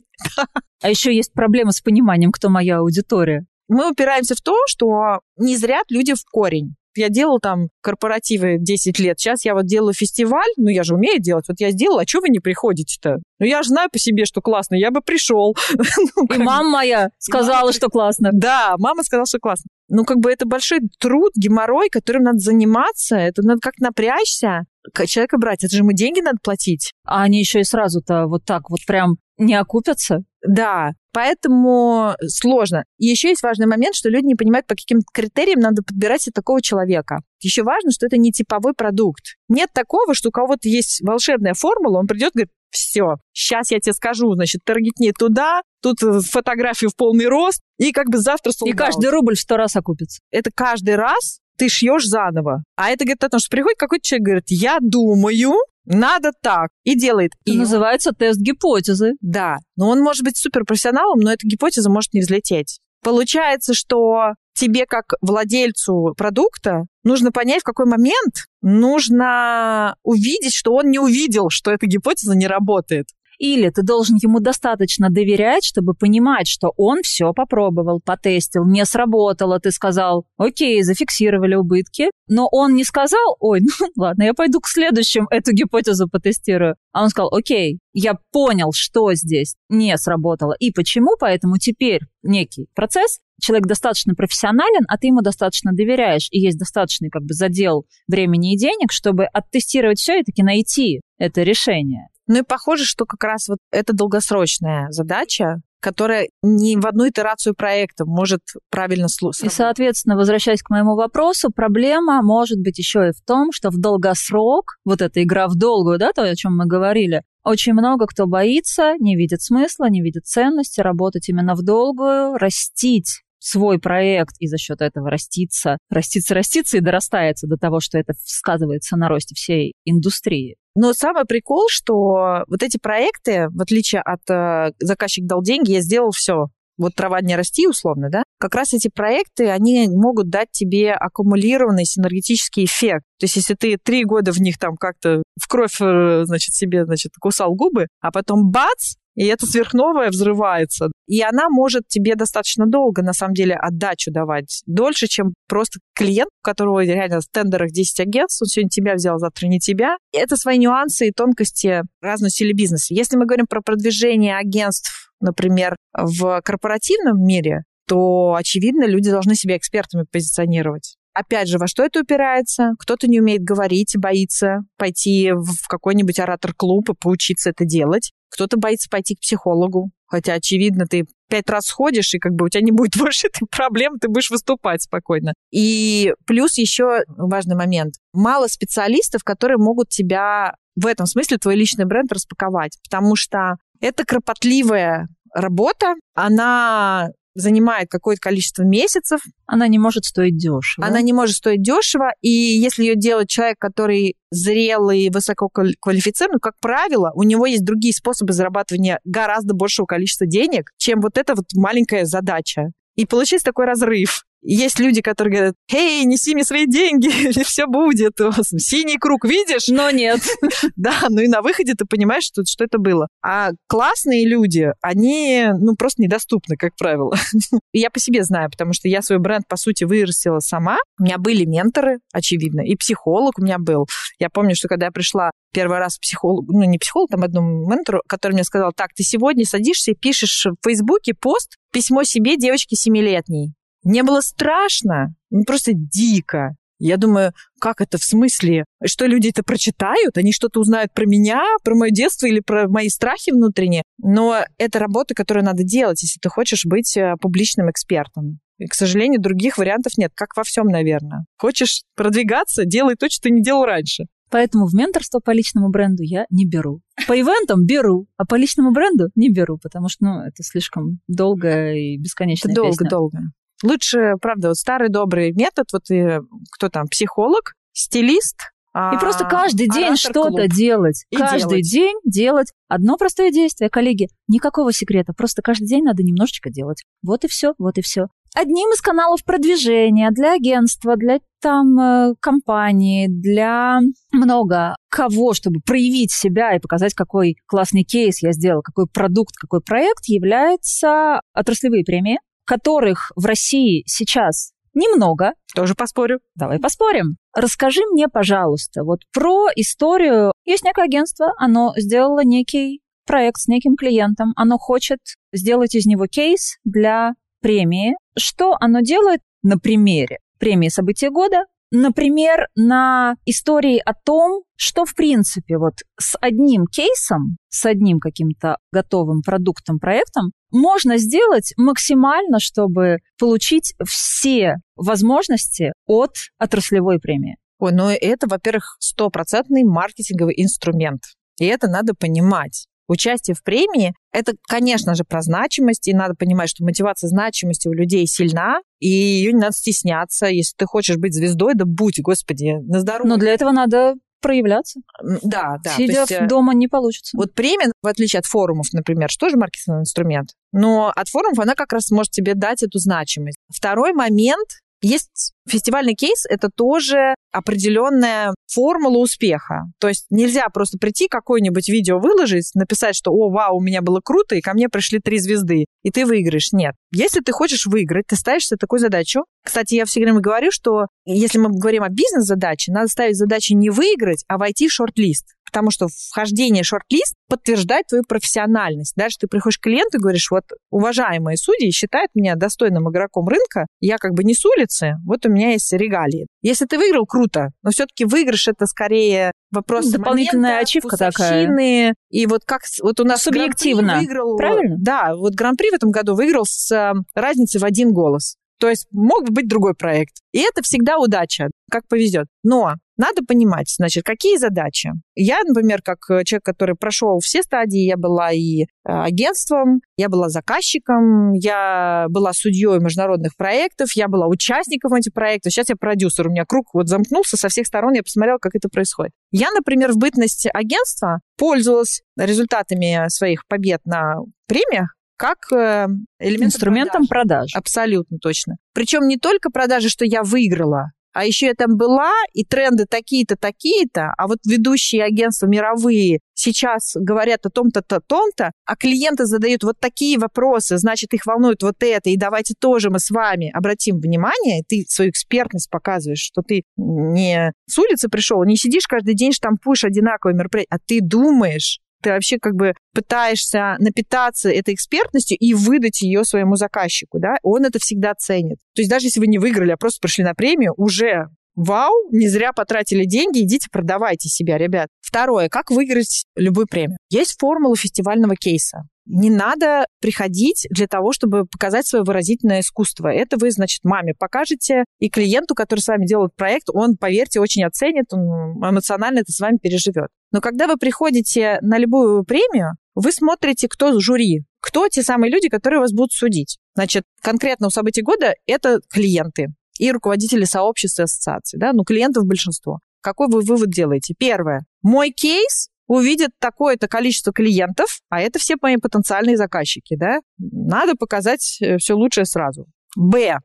А еще есть проблема с пониманием, кто моя аудитория. Мы упираемся в то, что не зря люди в корень. Я делал там корпоративы 10 лет, сейчас я вот делаю фестиваль, ну я же умею делать, вот я сделала, а что вы не приходите-то? Ну я же знаю по себе, что классно, я бы пришел. ну, И мама моя сказала, что классно. Да, мама сказала, что классно. Ну, как бы это большой труд, геморрой, которым надо заниматься, это надо как напрячься, человека брать, это же ему деньги надо платить. А они еще и сразу-то вот так вот прям не окупятся? Да, поэтому сложно. И еще есть важный момент, что люди не понимают, по каким критериям надо подбирать себе такого человека. Еще важно, что это не типовой продукт. Нет такого, что у кого-то есть волшебная формула, он придет и говорит, все, сейчас я тебе скажу, значит, таргетни туда, тут э, фотографии в полный рост, и как бы завтра И каждый рубль в сто раз окупится. Это каждый раз ты шьешь заново. А это говорит о том, что приходит какой-то человек, говорит, я думаю, надо так. И делает. Это и называется тест гипотезы. Да. Но он может быть суперпрофессионалом, но эта гипотеза может не взлететь. Получается, что тебе как владельцу продукта нужно понять, в какой момент нужно увидеть, что он не увидел, что эта гипотеза не работает. Или ты должен ему достаточно доверять, чтобы понимать, что он все попробовал, потестил, не сработало, ты сказал, окей, зафиксировали убытки, но он не сказал, ой, ну ладно, я пойду к следующему эту гипотезу потестирую. А он сказал, окей, я понял, что здесь не сработало и почему, поэтому теперь некий процесс, человек достаточно профессионален, а ты ему достаточно доверяешь, и есть достаточный как бы задел времени и денег, чтобы оттестировать все и таки найти это решение. Ну и похоже, что как раз вот это долгосрочная задача, которая не в одну итерацию проекта может правильно слушать. И, соответственно, возвращаясь к моему вопросу, проблема может быть еще и в том, что в долгосрок, вот эта игра в долгую, да, то, о чем мы говорили, очень много кто боится, не видит смысла, не видит ценности работать именно в долгую, растить свой проект и за счет этого раститься, раститься, раститься и дорастается до того, что это сказывается на росте всей индустрии. Но самый прикол, что вот эти проекты, в отличие от э, заказчик дал деньги, я сделал все. Вот трава не расти, условно, да? Как раз эти проекты, они могут дать тебе аккумулированный синергетический эффект. То есть, если ты три года в них там как-то в кровь, э, значит, себе, значит, кусал губы, а потом бац, и это сверхновая взрывается. И она может тебе достаточно долго, на самом деле, отдачу давать. Дольше, чем просто клиент, у которого реально в тендерах 10 агентств, он сегодня тебя взял, завтра не тебя. И это свои нюансы и тонкости разного стиля бизнеса. Если мы говорим про продвижение агентств, например, в корпоративном мире, то, очевидно, люди должны себя экспертами позиционировать. Опять же, во что это упирается? Кто-то не умеет говорить, боится пойти в какой-нибудь оратор-клуб и поучиться это делать. Кто-то боится пойти к психологу, хотя, очевидно, ты пять раз сходишь, и как бы у тебя не будет больше этой проблемы, ты будешь выступать спокойно. И плюс еще важный момент. Мало специалистов, которые могут тебя в этом смысле твой личный бренд распаковать, потому что это кропотливая работа, она занимает какое-то количество месяцев. Она не может стоить дешево. Она не может стоить дешево, и если ее делает человек, который зрелый, высококвалифицированный, как правило, у него есть другие способы зарабатывания гораздо большего количества денег, чем вот эта вот маленькая задача. И получается такой разрыв. Есть люди, которые говорят, «Эй, неси мне свои деньги, и все будет». Синий круг видишь? Но нет. Да, ну и на выходе ты понимаешь, что, что это было. А классные люди, они, ну, просто недоступны, как правило. И я по себе знаю, потому что я свой бренд, по сути, вырастила сама. У меня были менторы, очевидно, и психолог у меня был. Я помню, что когда я пришла первый раз психолог, ну, не психолог, там одному ментору, который мне сказал, так, ты сегодня садишься и пишешь в Фейсбуке пост, письмо себе девочки семилетней. Мне было страшно, ну, просто дико. Я думаю, как это в смысле? Что люди это прочитают? Они что-то узнают про меня, про мое детство или про мои страхи внутренние? Но это работа, которую надо делать, если ты хочешь быть э, публичным экспертом. И, к сожалению, других вариантов нет, как во всем, наверное. Хочешь продвигаться, делай то, что ты не делал раньше. Поэтому в менторство по личному бренду я не беру. По ивентам беру, а по личному бренду не беру, потому что, ну, это слишком долго и бесконечная Долго-долго. Лучше, правда, вот старый добрый метод, вот и, кто там, психолог, стилист, и просто каждый день что-то делать. И каждый делать. день делать одно простое действие. Коллеги, никакого секрета. Просто каждый день надо немножечко делать. Вот и все, вот и все. Одним из каналов продвижения для агентства, для там э, компании, для много кого, чтобы проявить себя и показать, какой классный кейс я сделал, какой продукт, какой проект, являются отраслевые премии, которых в России сейчас немного, Тоже поспорю. Давай поспорим. Расскажи мне, пожалуйста, вот про историю. Есть некое агентство, оно сделало некий проект с неким клиентом, оно хочет сделать из него кейс для премии. Что оно делает на примере премии «События года», Например, на истории о том, что, в принципе, вот с одним кейсом, с одним каким-то готовым продуктом, проектом, можно сделать максимально, чтобы получить все возможности от отраслевой премии. Ой, ну это, во-первых, стопроцентный маркетинговый инструмент. И это надо понимать. Участие в премии – это, конечно же, про значимость, и надо понимать, что мотивация значимости у людей сильна, и ее не надо стесняться. Если ты хочешь быть звездой, да будь, господи, на здоровье. Но для этого надо проявляться. Да, да. Сидя есть, э, дома не получится. Вот премия, в отличие от форумов, например, что же маркетинговый инструмент? Но от форумов она как раз может тебе дать эту значимость. Второй момент есть фестивальный кейс, это тоже определенная формула успеха. То есть нельзя просто прийти, какое-нибудь видео выложить, написать, что «О, вау, у меня было круто, и ко мне пришли три звезды», и ты выиграешь. Нет. Если ты хочешь выиграть, ты ставишь себе такую задачу. Кстати, я все время говорю, что если мы говорим о бизнес-задаче, надо ставить задачу не выиграть, а войти в шорт-лист. Потому что вхождение в шорт-лист подтверждает твою профессиональность. Дальше ты приходишь к клиенту и говоришь, вот, уважаемые судьи считают меня достойным игроком рынка, я как бы не с улицы, вот у меня есть регалии. Если ты выиграл, круто, но все-таки выигрыш это скорее вопрос Дополнительная момента, ачивка такая. И вот как вот у нас Субъективно. Выиграл, Правильно? Да, вот Гран-при в этом году выиграл с э, разницей в один голос. То есть мог бы быть другой проект. И это всегда удача, как повезет. Но надо понимать, значит, какие задачи. Я, например, как э, человек, который прошел все стадии, я была и э, агентством, я была заказчиком, я была судьей международных проектов, я была участником этих проектов. Сейчас я продюсер, у меня круг вот замкнулся со всех сторон, я посмотрела, как это происходит. Я, например, в бытности агентства пользовалась результатами своих побед на премиях как э, элементом Инструментом продажи. продаж. Абсолютно точно. Причем не только продажи, что я выиграла, а еще я там была, и тренды такие-то, такие-то, а вот ведущие агентства мировые сейчас говорят о том-то, то, том-то, а клиенты задают вот такие вопросы, значит, их волнует вот это, и давайте тоже мы с вами обратим внимание, ты свою экспертность показываешь, что ты не с улицы пришел, не сидишь каждый день, штампуешь одинаковые мероприятия, а ты думаешь, ты вообще как бы пытаешься напитаться этой экспертностью и выдать ее своему заказчику, да, он это всегда ценит. То есть даже если вы не выиграли, а просто пришли на премию, уже вау, не зря потратили деньги, идите продавайте себя, ребят. Второе, как выиграть любую премию? Есть формула фестивального кейса. Не надо приходить для того, чтобы показать свое выразительное искусство. Это вы, значит, маме покажете, и клиенту, который с вами делает проект, он, поверьте, очень оценит, он эмоционально это с вами переживет. Но когда вы приходите на любую премию, вы смотрите, кто жюри, кто те самые люди, которые вас будут судить. Значит, конкретно у событий года это клиенты и руководители сообществ и ассоциаций. Да? Ну, клиентов большинство. Какой вы вывод делаете? Первое. Мой кейс увидит такое-то количество клиентов, а это все мои потенциальные заказчики, да? Надо показать все лучшее сразу. Б.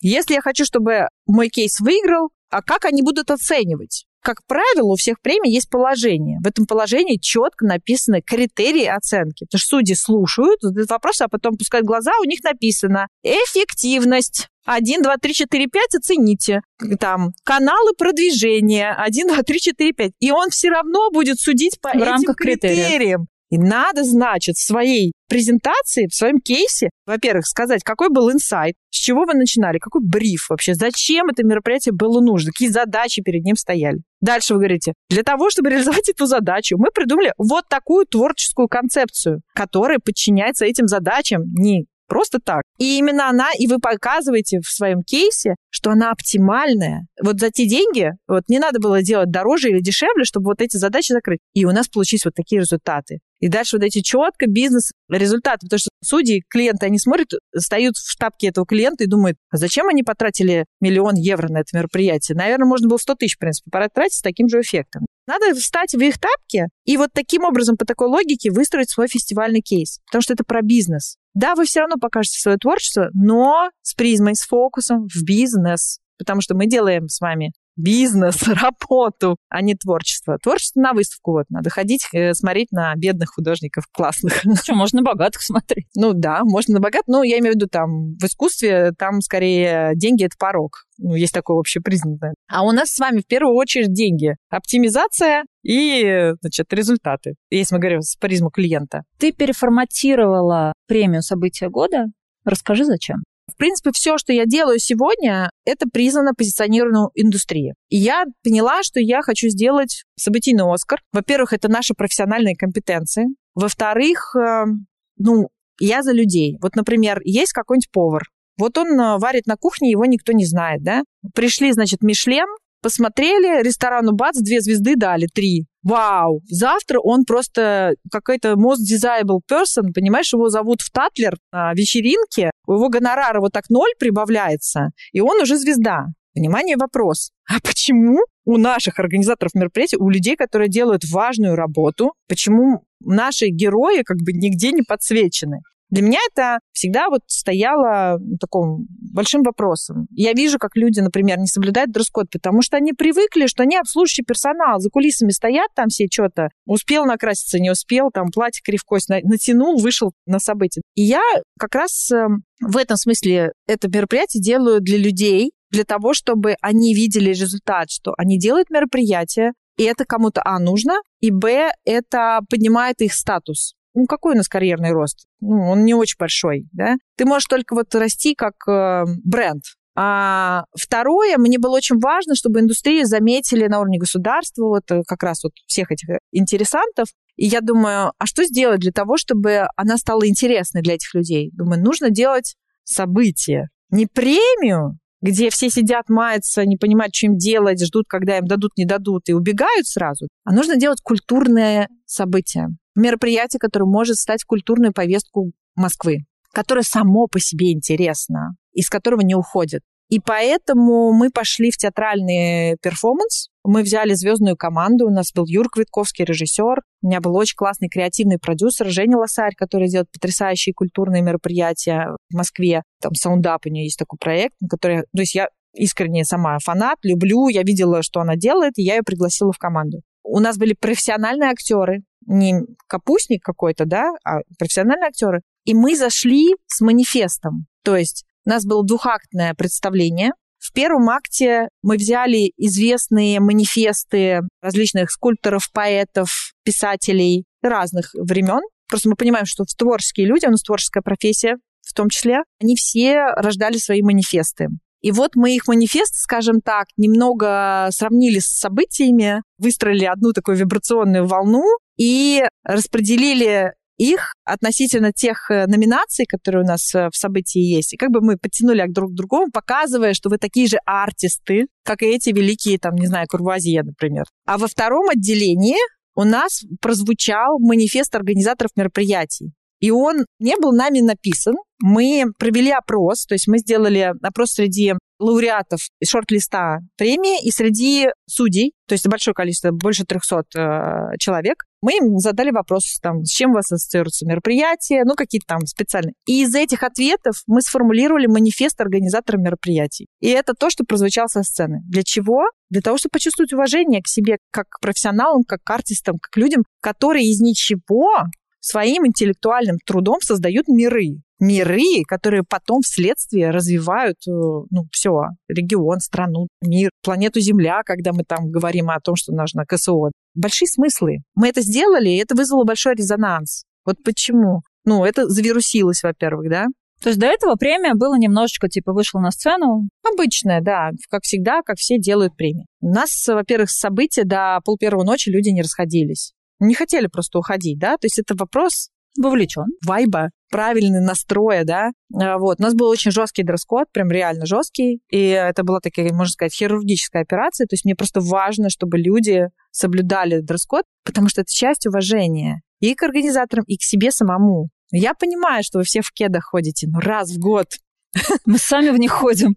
Если я хочу, чтобы мой кейс выиграл, а как они будут оценивать? Как правило, у всех премий есть положение. В этом положении четко написаны критерии оценки. Потому что судьи слушают этот вопрос, а потом пускают глаза, у них написано эффективность. 1, 2, 3, 4, 5 оцените. Там каналы продвижения. 1, 2, 3, 4, 5. И он все равно будет судить по В этим критериев. И надо, значит, в своей презентации, в своем кейсе, во-первых, сказать, какой был инсайт, с чего вы начинали, какой бриф вообще, зачем это мероприятие было нужно, какие задачи перед ним стояли. Дальше вы говорите, для того, чтобы реализовать эту задачу, мы придумали вот такую творческую концепцию, которая подчиняется этим задачам не просто так. И именно она, и вы показываете в своем кейсе, что она оптимальная. Вот за те деньги, вот не надо было делать дороже или дешевле, чтобы вот эти задачи закрыть. И у нас получились вот такие результаты. И дальше вот эти четко бизнес-результаты, потому что судьи, клиенты, они смотрят, стоят в штабке этого клиента и думают, а зачем они потратили миллион евро на это мероприятие? Наверное, можно было 100 тысяч, в принципе, потратить с таким же эффектом. Надо встать в их тапки и вот таким образом, по такой логике, выстроить свой фестивальный кейс, потому что это про бизнес. Да, вы все равно покажете свое творчество, но с призмой, с фокусом в бизнес, потому что мы делаем с вами бизнес, работу, а не творчество. Творчество на выставку вот надо ходить, э, смотреть на бедных художников классных. Что, можно на богатых смотреть? Ну да, можно на богатых, но я имею в виду там в искусстве, там скорее деньги — это порог. Ну, есть такое общепризнанное. А у нас с вами в первую очередь деньги. Оптимизация и, значит, результаты, если мы говорим с призму клиента. Ты переформатировала премию «События года». Расскажи, зачем? В принципе, все, что я делаю сегодня, это признано позиционированной индустрии. И я поняла, что я хочу сделать событийный Оскар. Во-первых, это наши профессиональные компетенции. Во-вторых, э, ну, я за людей. Вот, например, есть какой-нибудь повар. Вот он э, варит на кухне, его никто не знает, да? Пришли, значит, Мишлен, посмотрели, ресторану бац, две звезды дали, три. Вау! Завтра он просто какой-то most desirable person, понимаешь, его зовут в Татлер на вечеринке, у его гонорара вот так ноль прибавляется, и он уже звезда. Внимание, вопрос. А почему у наших организаторов мероприятий, у людей, которые делают важную работу, почему наши герои как бы нигде не подсвечены? Для меня это всегда вот стояло таким большим вопросом. Я вижу, как люди, например, не соблюдают дресс-код, потому что они привыкли, что они обслуживающий персонал, за кулисами стоят там все что-то, успел накраситься, не успел, там платье кривкость натянул, вышел на событие. И я как раз эм, в этом смысле это мероприятие делаю для людей, для того, чтобы они видели результат, что они делают мероприятие, и это кому-то, а, нужно, и, б, это поднимает их статус ну, какой у нас карьерный рост? Ну, он не очень большой, да? Ты можешь только вот расти как э, бренд. А второе, мне было очень важно, чтобы индустрию заметили на уровне государства, вот э, как раз вот всех этих интересантов. И я думаю, а что сделать для того, чтобы она стала интересной для этих людей? Думаю, нужно делать событие. Не премию, где все сидят, маются, не понимают, им делать, ждут, когда им дадут, не дадут, и убегают сразу. А нужно делать культурное событие мероприятие, которое может стать культурной повестку Москвы, которое само по себе интересно, из которого не уходит. И поэтому мы пошли в театральный перформанс. Мы взяли звездную команду. У нас был Юр Квитковский, режиссер. У меня был очень классный креативный продюсер Женя Лосарь, который делает потрясающие культурные мероприятия в Москве. Там Саундап у нее есть такой проект, который... То есть я искренне сама фанат, люблю, я видела, что она делает, и я ее пригласила в команду. У нас были профессиональные актеры, не капустник какой-то, да, а профессиональные актеры. И мы зашли с манифестом. То есть у нас было двухактное представление. В первом акте мы взяли известные манифесты различных скульпторов, поэтов, писателей разных времен. Просто мы понимаем, что творческие люди, у нас творческая профессия в том числе, они все рождали свои манифесты. И вот мы их манифест, скажем так, немного сравнили с событиями, выстроили одну такую вибрационную волну и распределили их относительно тех э, номинаций, которые у нас э, в событии есть. И как бы мы подтянули друг к другому, показывая, что вы такие же артисты, как и эти великие, там, не знаю, Курвазье, например. А во втором отделении у нас прозвучал манифест организаторов мероприятий. И он не был нами написан. Мы провели опрос, то есть мы сделали опрос среди лауреатов шорт-листа премии и среди судей, то есть большое количество, больше 300 э, человек. Мы им задали вопрос, там, с чем у вас ассоциируется мероприятие, ну, какие-то там специальные. И из этих ответов мы сформулировали манифест организатора мероприятий. И это то, что прозвучало со сцены. Для чего? Для того, чтобы почувствовать уважение к себе как к профессионалам, как к артистам, как к людям, которые из ничего своим интеллектуальным трудом создают миры. миры, которые потом вследствие развивают, э, ну, все, регион, страну, мир, планету Земля, когда мы там говорим о том, что нужно КСО. Большие смыслы. Мы это сделали, и это вызвало большой резонанс. Вот почему? Ну, это завирусилось, во-первых, да? То есть до этого премия была немножечко, типа, вышла на сцену? Обычная, да. Как всегда, как все делают премии. У нас, во-первых, события до пол первого ночи люди не расходились. Не хотели просто уходить, да? То есть это вопрос вовлечен. Вайба, правильный настроя, да. А, вот. У нас был очень жесткий дресс-код, прям реально жесткий. И это была такая, можно сказать, хирургическая операция. То есть мне просто важно, чтобы люди соблюдали дресс-код, потому что это часть уважения и к организаторам, и к себе самому. Я понимаю, что вы все в кедах ходите, но раз в год. Мы сами в них ходим.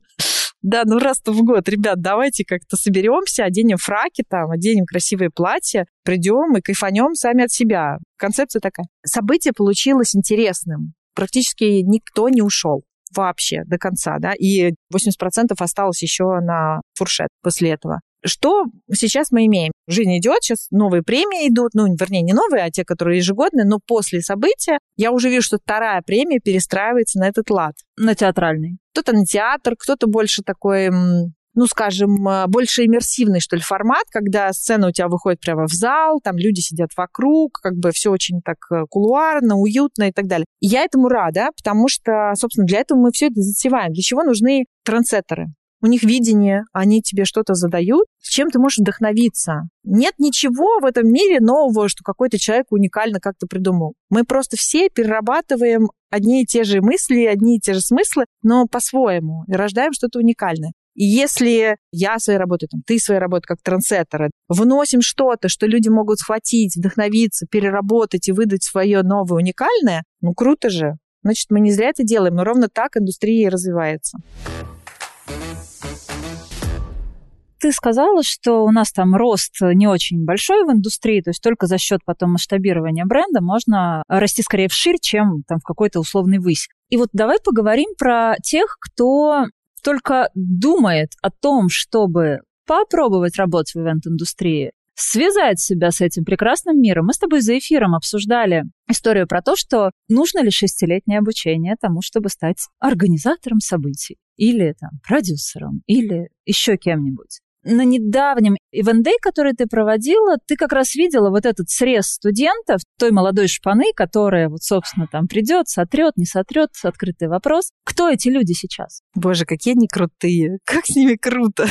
Да, ну раз-то в год, ребят, давайте как-то соберемся, оденем фраки там, оденем красивые платья, придем и кайфанем сами от себя. Концепция такая. Событие получилось интересным. Практически никто не ушел вообще до конца, да, и 80% осталось еще на фуршет после этого. Что сейчас мы имеем? Жизнь идет, сейчас новые премии идут, ну, вернее, не новые, а те, которые ежегодные, но после события я уже вижу, что вторая премия перестраивается на этот лад. На театральный. Кто-то на театр, кто-то больше такой ну, скажем, э, больше иммерсивный, что ли, формат, когда сцена у тебя выходит прямо в зал, там люди сидят вокруг, как бы все очень так э, кулуарно, уютно и так далее. И я этому рада, потому что, собственно, для этого мы все это затеваем. Для чего нужны трансеттеры? У них видение, они тебе что-то задают, с чем ты можешь вдохновиться. Нет ничего в этом мире нового, что какой-то человек уникально как-то придумал. Мы просто все перерабатываем одни и те же мысли, одни и те же смыслы, но по-своему, и рождаем что-то уникальное. И если я своей работой, там, ты своей работой как трансеттера, вносим что-то, что люди могут схватить, вдохновиться, переработать и выдать свое новое уникальное, ну круто же. Значит, мы не зря это делаем, но ровно так индустрия и развивается. Ты сказала, что у нас там рост не очень большой в индустрии, то есть только за счет потом масштабирования бренда можно расти скорее вширь, чем там в какой-то условный высь. И вот давай поговорим про тех, кто только думает о том, чтобы попробовать работать в ивент-индустрии, связать себя с этим прекрасным миром. Мы с тобой за эфиром обсуждали историю про то, что нужно ли шестилетнее обучение тому, чтобы стать организатором событий или там продюсером или еще кем-нибудь на недавнем Day, который ты проводила, ты как раз видела вот этот срез студентов, той молодой шпаны, которая вот, собственно, там придет, сотрет, не сотрет, открытый вопрос. Кто эти люди сейчас? Боже, какие они крутые. Как с ними круто.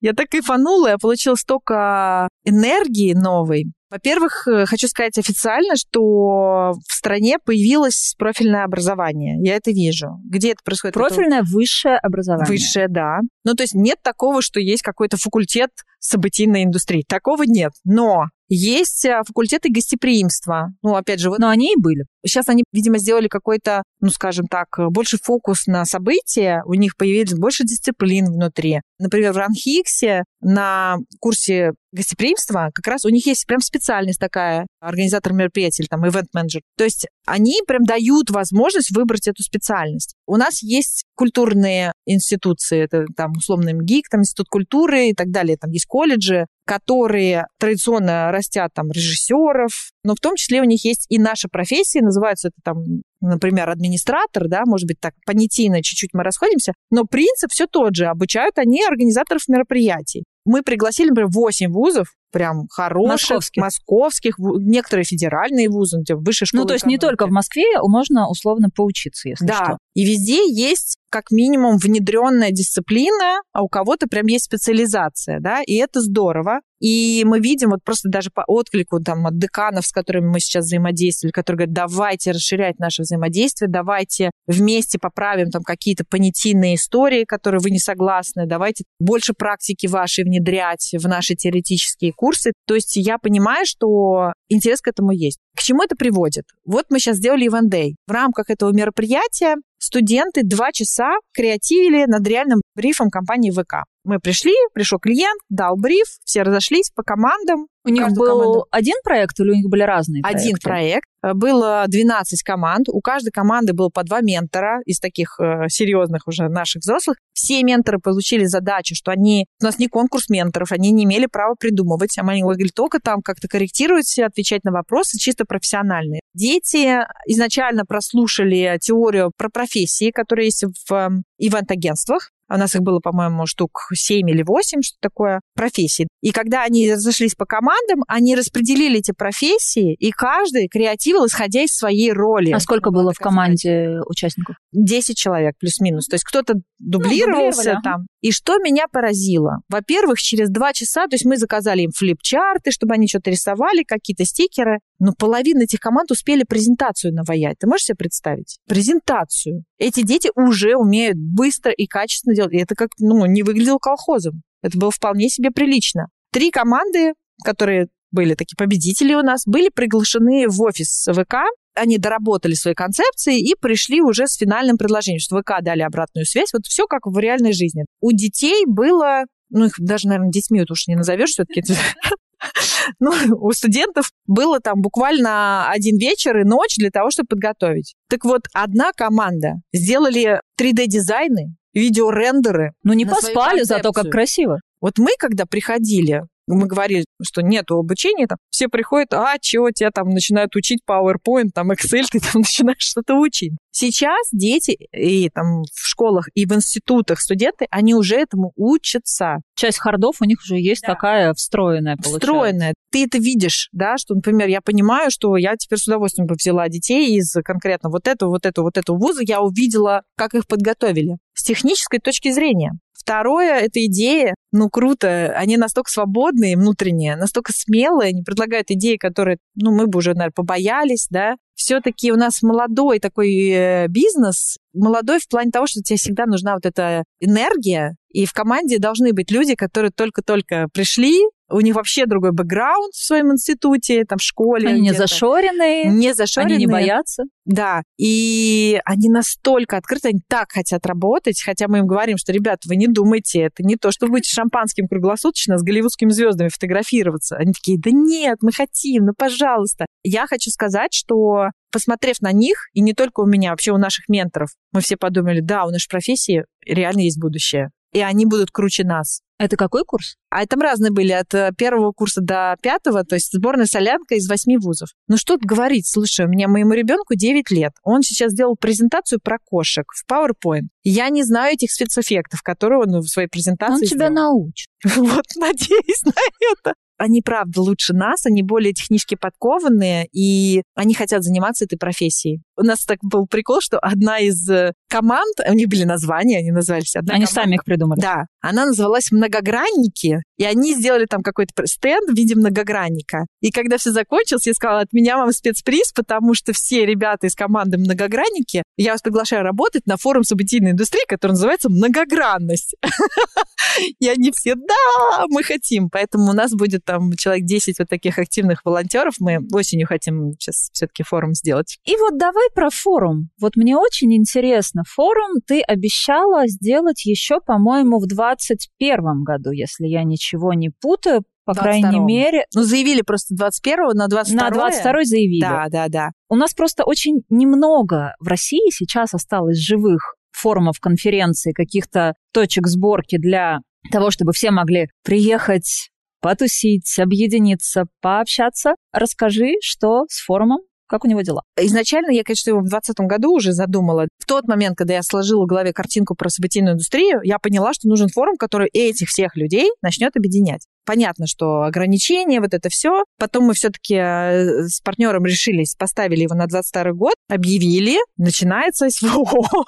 Я так кайфанула, я получила столько энергии новой. Во-первых, э, хочу сказать официально, что в стране появилось профильное образование. Я это вижу. Где это происходит? Профильное это... высшее образование. Высшее, да. Ну, то есть нет такого, что есть какой-то факультет событийной индустрии. Такого нет. Но есть э, факультеты гостеприимства. Ну, опять же, вот... Но они и были. Сейчас они, видимо, сделали какой-то, ну, скажем так, больше фокус на события. У них появились больше дисциплин внутри. Например, в Ранхиксе на курсе гостеприимства как раз у них есть прям специальность такая, организатор мероприятий там ивент-менеджер. То есть они прям дают возможность выбрать эту специальность. У нас есть культурные институции, это там условно МГИК, там Институт культуры и так далее, там есть колледжи, которые традиционно растят там режиссеров, но в том числе у них есть и наша профессия, называются это там, например, администратор, да, может быть так понятийно чуть-чуть мы расходимся, но принцип все тот же, обучают они организаторов мероприятий. Мы пригласили, например, 8 вузов, прям хороших, московских, московских некоторые федеральные вузы, где высшая школа. Ну, то есть экономики. не только в Москве, можно условно поучиться, если да. что. И везде есть как минимум внедренная дисциплина, а у кого-то прям есть специализация, да, и это здорово. И мы видим вот просто даже по отклику там от деканов, с которыми мы сейчас взаимодействовали, которые говорят, давайте расширять наше взаимодействие, давайте вместе поправим там какие-то понятийные истории, которые вы не согласны, давайте больше практики вашей внедрять в наши теоретические курсы. То есть я понимаю, что интерес к этому есть. К чему это приводит? Вот мы сейчас сделали Event Day. В рамках этого мероприятия студенты два часа креативили над реальным брифом компании ВК. Мы пришли, пришел клиент, дал бриф, все разошлись по командам. У них был команду. один проект или у них были разные Один проекты? проект. Э, было 12 команд. У каждой команды было по два ментора из таких э, серьезных уже наших взрослых. Все менторы получили задачу, что они... У нас не конкурс менторов, они не имели права придумывать. А мы говорили только там как-то корректировать, отвечать на вопросы чисто профессиональные. Дети изначально прослушали теорию про профессии, которые есть в эм, ивент-агентствах. У нас их было, по-моему, штук 7 или 8, что такое, профессий. И когда они разошлись по командам, они распределили эти профессии, и каждый креативил, исходя из своей роли. А сколько было в команде участников? 10 человек плюс-минус. То есть кто-то дублировался ну, там. И что меня поразило? Во-первых, через два часа, то есть мы заказали им флип-чарты, чтобы они что-то рисовали, какие-то стикеры, но половина этих команд успели презентацию наваять. Ты можешь себе представить? Презентацию. Эти дети уже умеют быстро и качественно делать. И это как, ну, не выглядело колхозом. Это было вполне себе прилично. Три команды, которые были такие победители у нас, были приглашены в офис ВК они доработали свои концепции и пришли уже с финальным предложением, что ВК дали обратную связь. Вот все как в реальной жизни. У детей было, ну их даже, наверное, детьми вот уж не назовешь все-таки, ну, у студентов было там буквально один вечер и ночь для того, чтобы подготовить. Так вот, одна команда сделали 3D-дизайны, видеорендеры. Ну, не поспали, зато как красиво. Вот мы, когда приходили, мы говорили, что нету обучения, там, все приходят, а, чего тебя там начинают учить PowerPoint, там, Excel, ты там начинаешь что-то учить. Сейчас дети и там в школах, и в институтах студенты, они уже этому учатся. Часть хардов у них уже есть да. такая встроенная, получается. Встроенная. Ты это видишь, да, что, например, я понимаю, что я теперь с удовольствием бы взяла детей из конкретно вот этого, вот этого, вот этого вуза, я увидела, как их подготовили. С технической точки зрения. Второе, это идея, ну, круто, они настолько свободные внутренние, настолько смелые, они предлагают идеи, которые, ну, мы бы уже, наверное, побоялись, да. Все-таки у нас молодой такой э, бизнес, молодой в плане того, что тебе всегда нужна вот эта энергия, и в команде должны быть люди, которые только-только пришли, у них вообще другой бэкграунд в своем институте, там, в школе. Они не зашоренные. Не зашоренные. Они не боятся. Да. И они настолько открыты, они так хотят работать, хотя мы им говорим, что, ребят, вы не думайте, это не то, что вы будете шампанским круглосуточно с голливудскими звездами фотографироваться. Они такие, да нет, мы хотим, ну, пожалуйста. Я хочу сказать, что посмотрев на них, и не только у меня, вообще у наших менторов, мы все подумали, да, у нашей профессии реально есть будущее и они будут круче нас. Это какой курс? А там разные были, от э, первого курса до пятого, то есть сборная солянка из восьми вузов. Ну что тут говорить, слушай, у меня моему ребенку 9 лет. Он сейчас сделал презентацию про кошек в PowerPoint. Я не знаю этих спецэффектов, которые он в своей презентации Он тебя научит. Вот, надеюсь на это они, правда, лучше нас, они более технически подкованные, и они хотят заниматься этой профессией. У нас так был прикол, что одна из э, команд, у них были названия, они назывались... Одна они команда, сами их придумали. Да. Она называлась «Многогранники», и они сделали там какой-то стенд в виде многогранника. И когда все закончилось, я сказала, от меня вам спецприз, потому что все ребята из команды «Многогранники», я вас приглашаю работать на форум событийной индустрии, который называется «Многогранность». И они все, да, мы хотим. Поэтому у нас будет там человек 10 вот таких активных волонтеров. Мы осенью хотим сейчас все-таки форум сделать. И вот давай про форум. Вот мне очень интересно. Форум ты обещала сделать еще, по-моему, в 2021 году, если я ничего не путаю по крайней мере. Ну, заявили просто 21-го, на 22 На 22 заявили. Да, да, да. У нас просто очень немного в России сейчас осталось живых форумов, конференций, каких-то точек сборки для того, чтобы все могли приехать, потусить, объединиться, пообщаться. Расскажи, что с форумом как у него дела? Изначально я, конечно, его в 2020 году уже задумала. В тот момент, когда я сложила в голове картинку про событийную индустрию, я поняла, что нужен форум, который этих всех людей начнет объединять. Понятно, что ограничения, вот это все. Потом мы все-таки э, с партнером решились, поставили его на 22 год, объявили, начинается СВО.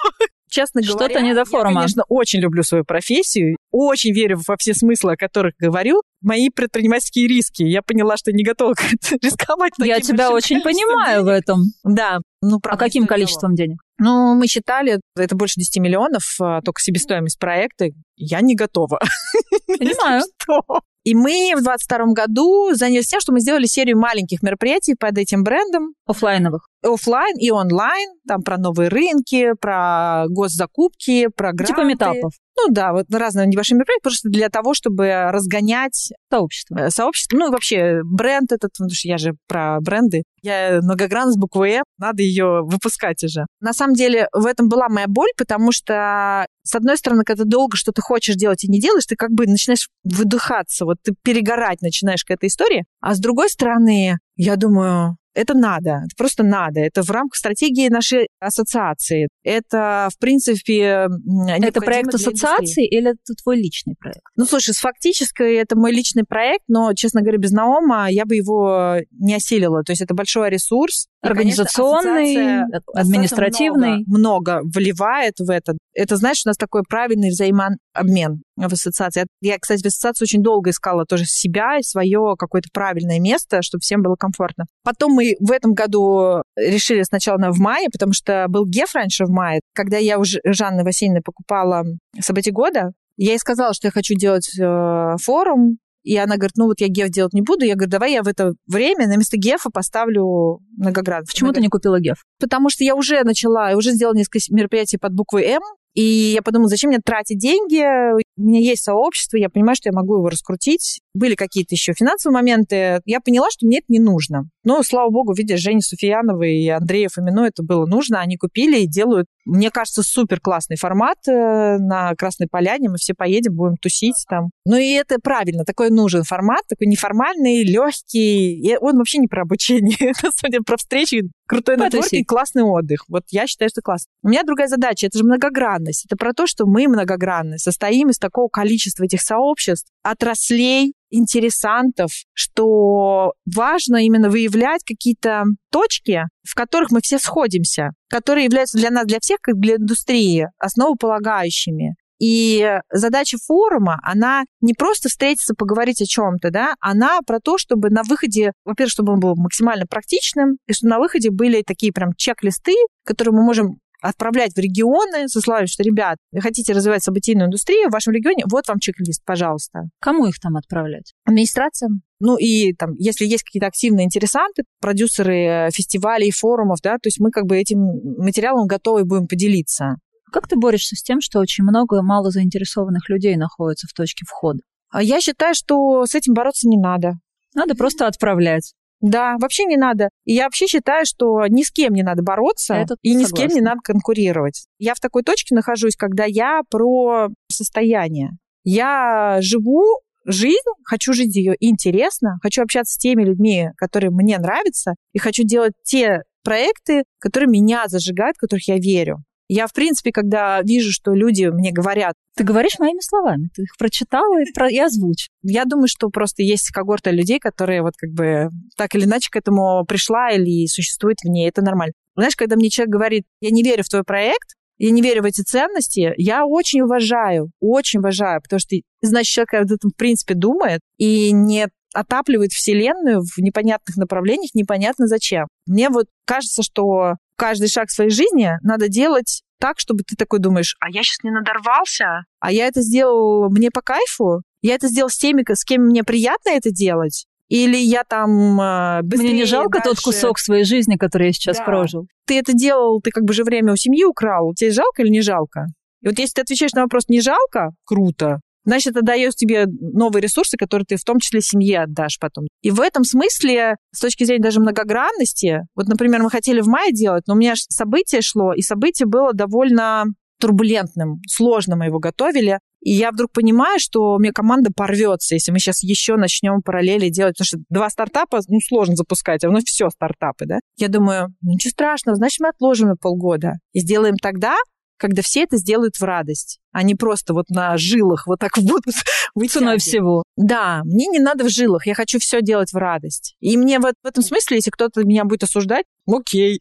Честно говоря, Что-то не до форума. я, конечно, очень люблю свою профессию, очень верю во все смыслы, о которых говорю. Мои предпринимательские риски. Я поняла, что не готова рисковать. Я тебя очень понимаю денег. в этом. Да. Ну, а каким количеством денег? Ну, мы считали, это больше 10 миллионов, а, только себестоимость проекта. Я не готова. Понимаю. И мы в 2022 году занялись тем, что мы сделали серию маленьких мероприятий под этим брендом. Оффлайновых. Оффлайн и онлайн. Там про новые рынки, про госзакупки, про гранты. Типа митапов. Ну да, вот разные небольшие мероприятия, просто для того, чтобы разгонять Сообщество. э, сообщество. Ну и вообще бренд этот, потому что я же про бренды. Я многогранна с буквой «М», надо ее выпускать уже. На самом деле в этом была моя боль, потому что, с одной стороны, когда ты долго что-то хочешь делать и не делаешь, ты как бы начинаешь выдыхаться, вот ты перегорать начинаешь к этой истории. А с другой стороны, я думаю, это надо, это просто надо. Это в рамках стратегии нашей ассоциации. Это, в принципе, Это проект ассоциации или это твой личный проект? Ну, слушай, с фактической это мой личный проект, но, честно говоря, без Наома я бы его не осилила. То есть это большой ресурс. И, конечно, Организационный, ассоциация административный. Много, много вливает в это. Это, знаешь, у нас такой правильный взаимообмен в ассоциации. Я, кстати, в ассоциации очень долго искала тоже себя и свое какое-то правильное место, чтобы всем было комфортно. Потом мы в этом году решили сначала на- в мае, потому что был ГЕФ раньше в мае. Когда я уже Жанны Васильевны покупала события года, я ей сказала, что я хочу делать э, форум, и она говорит, ну вот я ГЕФ делать не буду. Я говорю, давай я в это время на место ГЕФа поставлю многоград. Почему ты не купила ГЕФ? Потому что я уже начала, я уже сделала несколько мероприятий под буквой М, и я подумала, зачем мне тратить деньги? У меня есть сообщество, я понимаю, что я могу его раскрутить. Были какие-то еще финансовые моменты. Я поняла, что мне это не нужно. Но, слава богу, видишь, Женя Суфиянова и Андрея Фомино это было нужно. Они купили и делают, мне кажется, супер классный формат э, на Красной Поляне. Мы все поедем, будем тусить там. Ну и это правильно, такой нужен формат, такой неформальный, легкий. И он вообще не про обучение, это, судя про встречи, крутой нетворкинг, классный отдых. Вот я считаю, что классно. У меня другая задача, это же многогранность. Это про то, что мы многогранны, состоим из такого количества этих сообществ, отраслей, интересантов, что важно именно выявлять какие-то точки, в которых мы все сходимся, которые являются для нас, для всех, как для индустрии, основополагающими. И задача форума, она не просто встретиться, поговорить о чем-то, да, она про то, чтобы на выходе, во-первых, чтобы он был максимально практичным, и чтобы на выходе были такие прям чек-листы, которые мы можем отправлять в регионы со словами, что, ребят, вы хотите развивать событийную индустрию в вашем регионе, вот вам чек-лист, пожалуйста. Кому их там отправлять? Администрация. Ну и там, если есть какие-то активные интересанты, продюсеры э, фестивалей, форумов, да, то есть мы как бы этим материалом готовы будем поделиться. Как ты борешься с тем, что очень много мало заинтересованных людей находится в точке входа? А я считаю, что с этим бороться не надо. Надо просто отправлять. Да, вообще не надо. И я вообще считаю, что ни с кем не надо бороться тут и ни с кем не согласна. надо конкурировать. Я в такой точке нахожусь, когда я про состояние. Я живу жизнь, хочу жить ее интересно, хочу общаться с теми людьми, которые мне нравятся, и хочу делать те проекты, которые меня зажигают, в которых я верю. Я, в принципе, когда вижу, что люди мне говорят, Ты говоришь моими словами. Ты их прочитала и, про... и озвучь. я думаю, что просто есть когорта людей, которые вот как бы так или иначе к этому пришла или существует в ней. Это нормально. Знаешь, когда мне человек говорит, я не верю в твой проект, я не верю в эти ценности, я очень уважаю, очень уважаю, потому что, значит, человек об этом, в принципе, думает и не отапливает Вселенную в непонятных направлениях, непонятно зачем. Мне вот кажется, что каждый шаг своей жизни надо делать так, чтобы ты такой думаешь, а я сейчас не надорвался, а я это сделал мне по кайфу, я это сделал с теми, с кем мне приятно это делать, или я там э, быстрее Мне не жалко тот дальше- кусок своей жизни, который я сейчас Да. прожил. Ты это делал, ты как бы же время у семьи украл, тебе жалко или не жалко? И вот если ты отвечаешь на вопрос «не жалко», круто, значит, это дает тебе новые ресурсы, которые ты в том числе семье отдашь потом. И в этом смысле, с точки зрения даже многогранности, вот, например, мы хотели в мае делать, но у меня ж событие шло, и событие было довольно турбулентным, сложно мы его готовили. И я вдруг понимаю, что у меня команда порвется, если мы сейчас еще начнем параллели делать, потому что два стартапа, ну, сложно запускать, а ну, все стартапы, да. Я думаю, ну, ничего страшного, значит, мы отложим на полгода и сделаем тогда, когда все это сделают в радость, а не просто вот на жилах вот так будут Ценой всего. Да, мне не надо в жилах, я хочу все делать в радость. И мне вот в этом смысле, если кто-то меня будет осуждать, окей,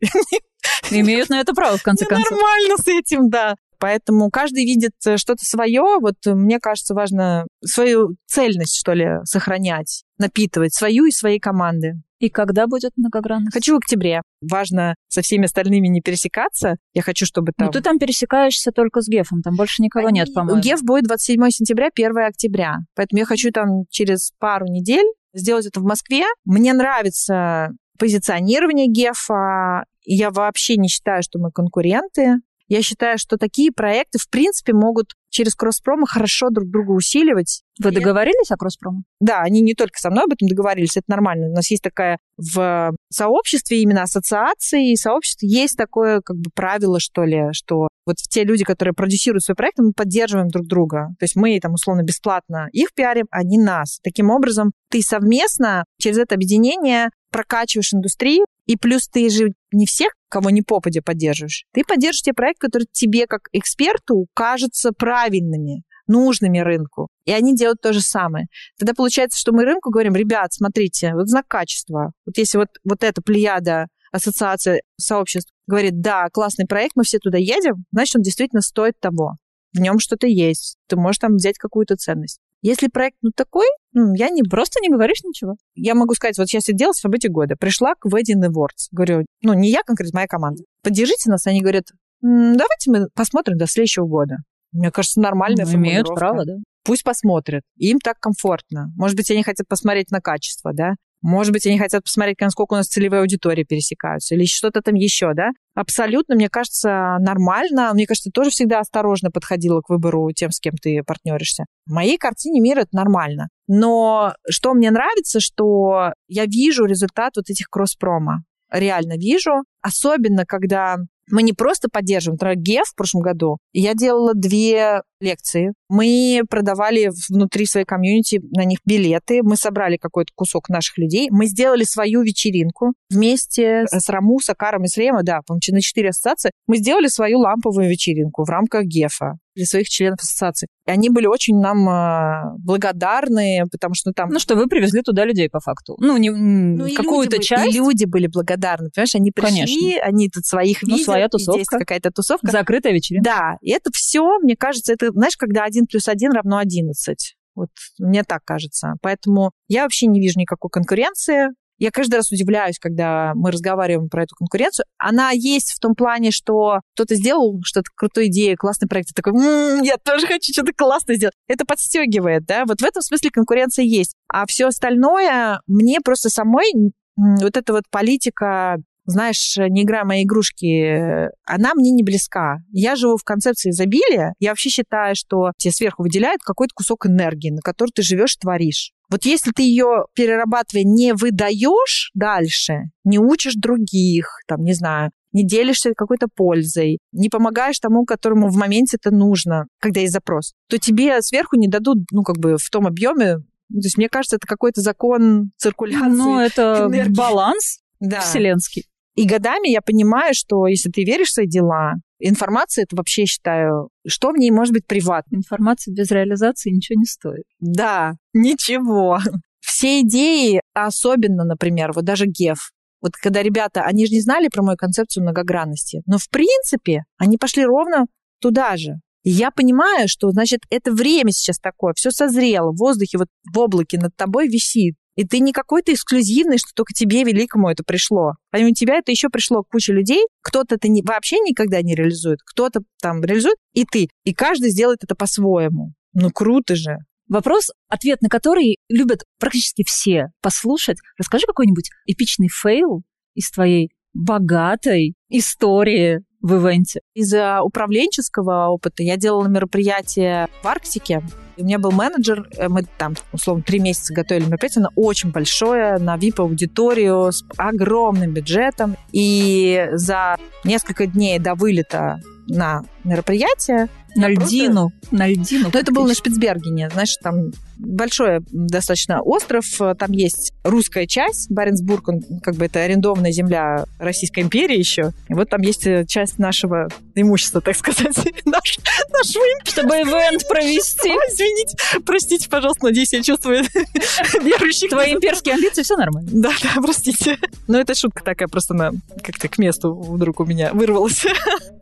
Имеют на это право, в конце концов. нормально с этим, да. Поэтому каждый видит э, что-то свое. Вот э, мне кажется, важно свою цельность, что ли, сохранять, напитывать свою и своей команды. И когда будет многогранность? Хочу в октябре. Важно со всеми остальными не пересекаться. Я хочу, чтобы там... Ну, ты там пересекаешься только с Гефом, там больше никого нет, по-моему. Геф будет 27 сентября, 1 октября. Поэтому я хочу там через пару недель сделать это в Москве. Мне нравится позиционирование Гефа. Я вообще не считаю, что мы конкуренты. Я считаю, что такие проекты, в принципе, могут через Кроспрома хорошо друг друга усиливать. Вы договорились о Кроспроме? Да, они не только со мной об этом договорились, это нормально. У нас есть такая в сообществе, именно ассоциации и сообществе, есть такое как бы правило, что ли, что вот те люди, которые продюсируют свои проекты, мы поддерживаем друг друга. То есть мы там условно бесплатно их пиарим, они нас. Таким образом, ты совместно через это объединение прокачиваешь индустрию, и плюс ты же не всех, кого не попадя, поддерживаешь. Ты поддержишь те проекты, которые тебе, как эксперту, кажутся правильными нужными рынку. И они делают то же самое. Тогда получается, что мы рынку говорим, ребят, смотрите, вот знак качества. Вот если вот, вот эта плеяда ассоциация сообществ говорит, да, классный проект, мы все туда едем, значит, он действительно стоит того. В нем что-то есть. Ты можешь там взять какую-то ценность. Если проект ну такой, ну, я не... Просто не говоришь ничего. Я могу сказать, вот сейчас сидела в событии года, пришла к Wedding Awards. Говорю, ну, не я конкретно, моя команда. Поддержите нас. Они говорят, давайте мы посмотрим до следующего года. Мне кажется, нормальная ну, Имеют право, да. Пусть посмотрят. Им так комфортно. Может быть, они хотят посмотреть на качество, да? Может быть, они хотят посмотреть, насколько у нас целевые аудитории пересекаются или что-то там еще, да? Абсолютно, мне кажется, нормально. Мне кажется, тоже всегда осторожно подходила к выбору тем, с кем ты партнеришься. В моей картине мира это нормально. Но что мне нравится, что я вижу результат вот этих кросс-промо. Реально вижу. Особенно, когда мы не просто поддерживаем. Например, в прошлом году я делала две лекции. Мы продавали внутри своей комьюнити на них билеты. Мы собрали какой-то кусок наших людей. Мы сделали свою вечеринку вместе с Раму, Сакаром и Срема, да, по на четыре ассоциации. Мы сделали свою ламповую вечеринку в рамках ГЕФа для своих членов ассоциации. И они были очень нам э, благодарны, потому что там... Ну, что вы привезли туда людей по факту. Ну, не, ну какую-то часть. И люди были благодарны, понимаешь? Они пришли, Конечно. они тут своих ну, видят. своя тусовка. Здесь какая-то тусовка. Закрытая вечеринка. Да, и это все, мне кажется, это, знаешь, когда один плюс один равно одиннадцать. Вот мне так кажется. Поэтому я вообще не вижу никакой конкуренции. Я каждый раз удивляюсь, когда мы разговариваем про эту конкуренцию. Она есть в том плане, что кто-то сделал что-то крутую идею, классный проект, и такой, м-м, я тоже хочу что-то классное сделать. Это подстегивает, да? Вот в этом смысле конкуренция есть. А все остальное мне просто самой вот эта вот политика знаешь, не играя мои игрушки, она мне не близка. Я живу в концепции изобилия. Я вообще считаю, что тебе сверху выделяют какой-то кусок энергии, на который ты живешь, творишь. Вот если ты ее, перерабатывая, не выдаешь дальше, не учишь других, там, не знаю, не делишься какой-то пользой, не помогаешь тому, которому в моменте это нужно, когда есть запрос, то тебе сверху не дадут, ну, как бы в том объеме, то есть, мне кажется, это какой-то закон циркуляции. Ну, это энергии. баланс да. вселенский. И годами я понимаю, что если ты веришь в свои дела, информация это вообще, считаю, что в ней может быть приватно. Информация без реализации ничего не стоит. Да, ничего. Все идеи, особенно, например, вот даже ГЕФ, вот когда ребята, они же не знали про мою концепцию многогранности, но в принципе они пошли ровно туда же. И я понимаю, что, значит, это время сейчас такое, все созрело, в воздухе, вот в облаке над тобой висит. И ты не какой-то эксклюзивный, что только тебе великому это пришло. Помимо тебя это еще пришло куча людей. Кто-то это не, вообще никогда не реализует, кто-то там реализует, и ты. И каждый сделает это по-своему. Ну круто же. Вопрос, ответ на который любят практически все послушать. Расскажи какой-нибудь эпичный fail из твоей богатой истории в event е. Из-за управленческого опыта я делала мероприятие в Арктике. У меня был менеджер, э, мы там, условно, три месяца готовили мероприятие, оно очень большое, на VIP-аудиторию с огромным бюджетом. И за несколько дней до вылета на мероприятие на льдину. Просто... На льдину. Но это было на Шпицбергене. Знаешь, там большой достаточно остров. Там есть русская часть. Баренцбург, он как бы это арендованная земля Российской империи еще. И вот там есть э, часть нашего имущества, так сказать. Наш, нашего Чтобы ивент провести. Ой, извините. Простите, пожалуйста. Надеюсь, я чувствую верующих. Твои имперские амбиции, все нормально. Да, да, простите. Но это шутка такая просто на как-то к месту вдруг у меня вырвалась.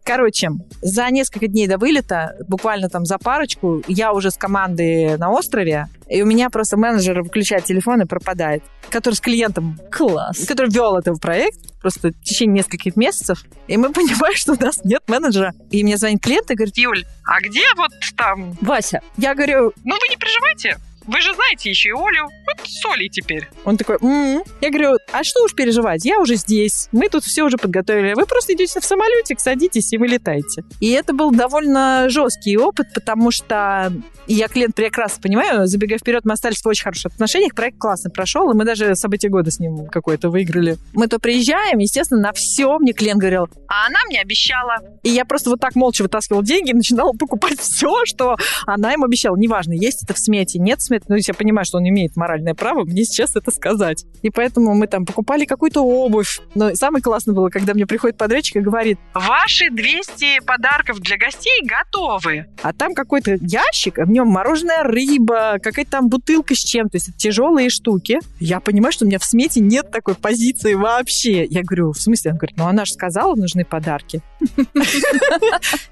Короче, за несколько дней до вылета, буквально там за парочку, я уже с командой на острове, и у меня просто менеджер выключает телефон и пропадает, который с клиентом... Класс. Который вел этот проект просто в течение нескольких месяцев. И мы понимаем, что у нас нет менеджера. И мне звонит клиент и говорит, Юль, а где вот там... Вася. Я говорю, ну вы не переживайте, вы же знаете еще и Олю. Вот с Олей теперь. Он такой, м-м". я говорю, а что уж переживать, я уже здесь, мы тут все уже подготовили, вы просто идете в самолетик, садитесь и вылетаете. И это был довольно жесткий опыт, потому что я клиент прекрасно понимаю, забегая вперед, мы остались в очень хороших отношениях, проект классно прошел, и мы даже события года с ним какое-то выиграли. Мы то приезжаем, естественно, на все мне клиент говорил, а она мне обещала. И я просто вот так молча вытаскивала деньги и начинала покупать все, что она им обещала. Неважно, есть это в смете, нет в смете. Ну, я понимаю, что он имеет моральное право мне сейчас это сказать. И поэтому мы там покупали какую-то обувь. Но самое классное было, когда мне приходит подрядчик и говорит, ваши 200 подарков для гостей готовы. А там какой-то ящик, в нем мороженая рыба, какая-то там бутылка с чем, то есть тяжелые штуки. Я понимаю, что у меня в смете нет такой позиции вообще. Я говорю, в смысле? Он говорит, ну она же сказала, нужны подарки.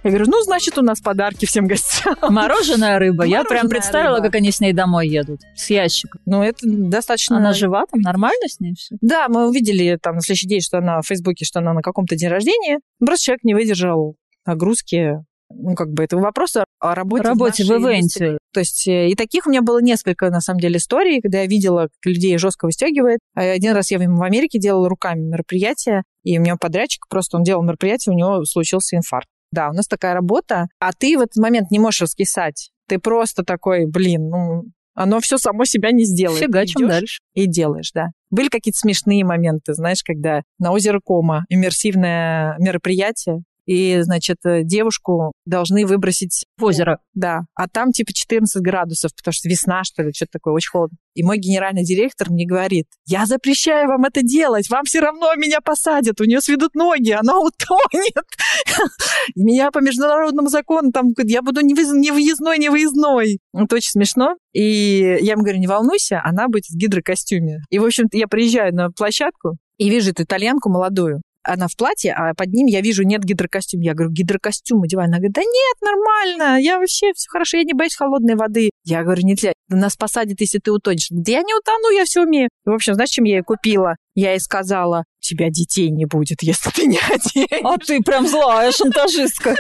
Я говорю, ну, значит, у нас подарки всем гостям. Мороженая рыба. Я прям представила, как они с ней домой едут. С ящиком. Ну, это достаточно... Она жива там? Нормально с ней все? Да, мы увидели там на следующий день, что она в Фейсбуке, что она на каком-то день рождения. Просто человек не выдержал нагрузки ну, как бы это вопрос о работе. Работе в, в ивенте. То есть э, и таких у меня было несколько, на самом деле, историй, когда я видела, как людей жестко выстегивает. А один раз я в Америке делала руками мероприятие, и у меня подрядчик просто, он делал мероприятие, у него случился инфаркт. Да, у нас такая работа, а ты в этот момент не можешь раскисать. Ты просто такой, блин, ну, оно все само себя не сделает. Фигачим дальше. И делаешь, да. Были какие-то смешные моменты, знаешь, когда на озеро Кома иммерсивное мероприятие, и, значит, э, девушку должны выбросить в озеро. Да. А там типа 14 градусов, потому что весна, что ли, что-то такое, очень холодно. И мой генеральный директор мне говорит, я запрещаю вам это делать, вам все равно меня посадят, у нее сведут ноги, она утонет. Меня по международному закону, там, я буду не выездной, не выездной. Это очень смешно. И я ему говорю, не волнуйся, она будет в гидрокостюме. И, в общем-то, я приезжаю на площадку, и вижу эту итальянку молодую она в платье, а под ним я вижу нет гидрокостюма. Я говорю, гидрокостюм одевай. Она говорит, да нет, нормально, я вообще все хорошо, я не боюсь холодной воды. Я говорю, нельзя, нас посадят, если ты утонешь. Да я не утону, я все умею. В общем, знаешь, чем я ее купила? Я ей сказала, тебя детей не будет, если ты не оденешь. А ты прям злая шантажистка.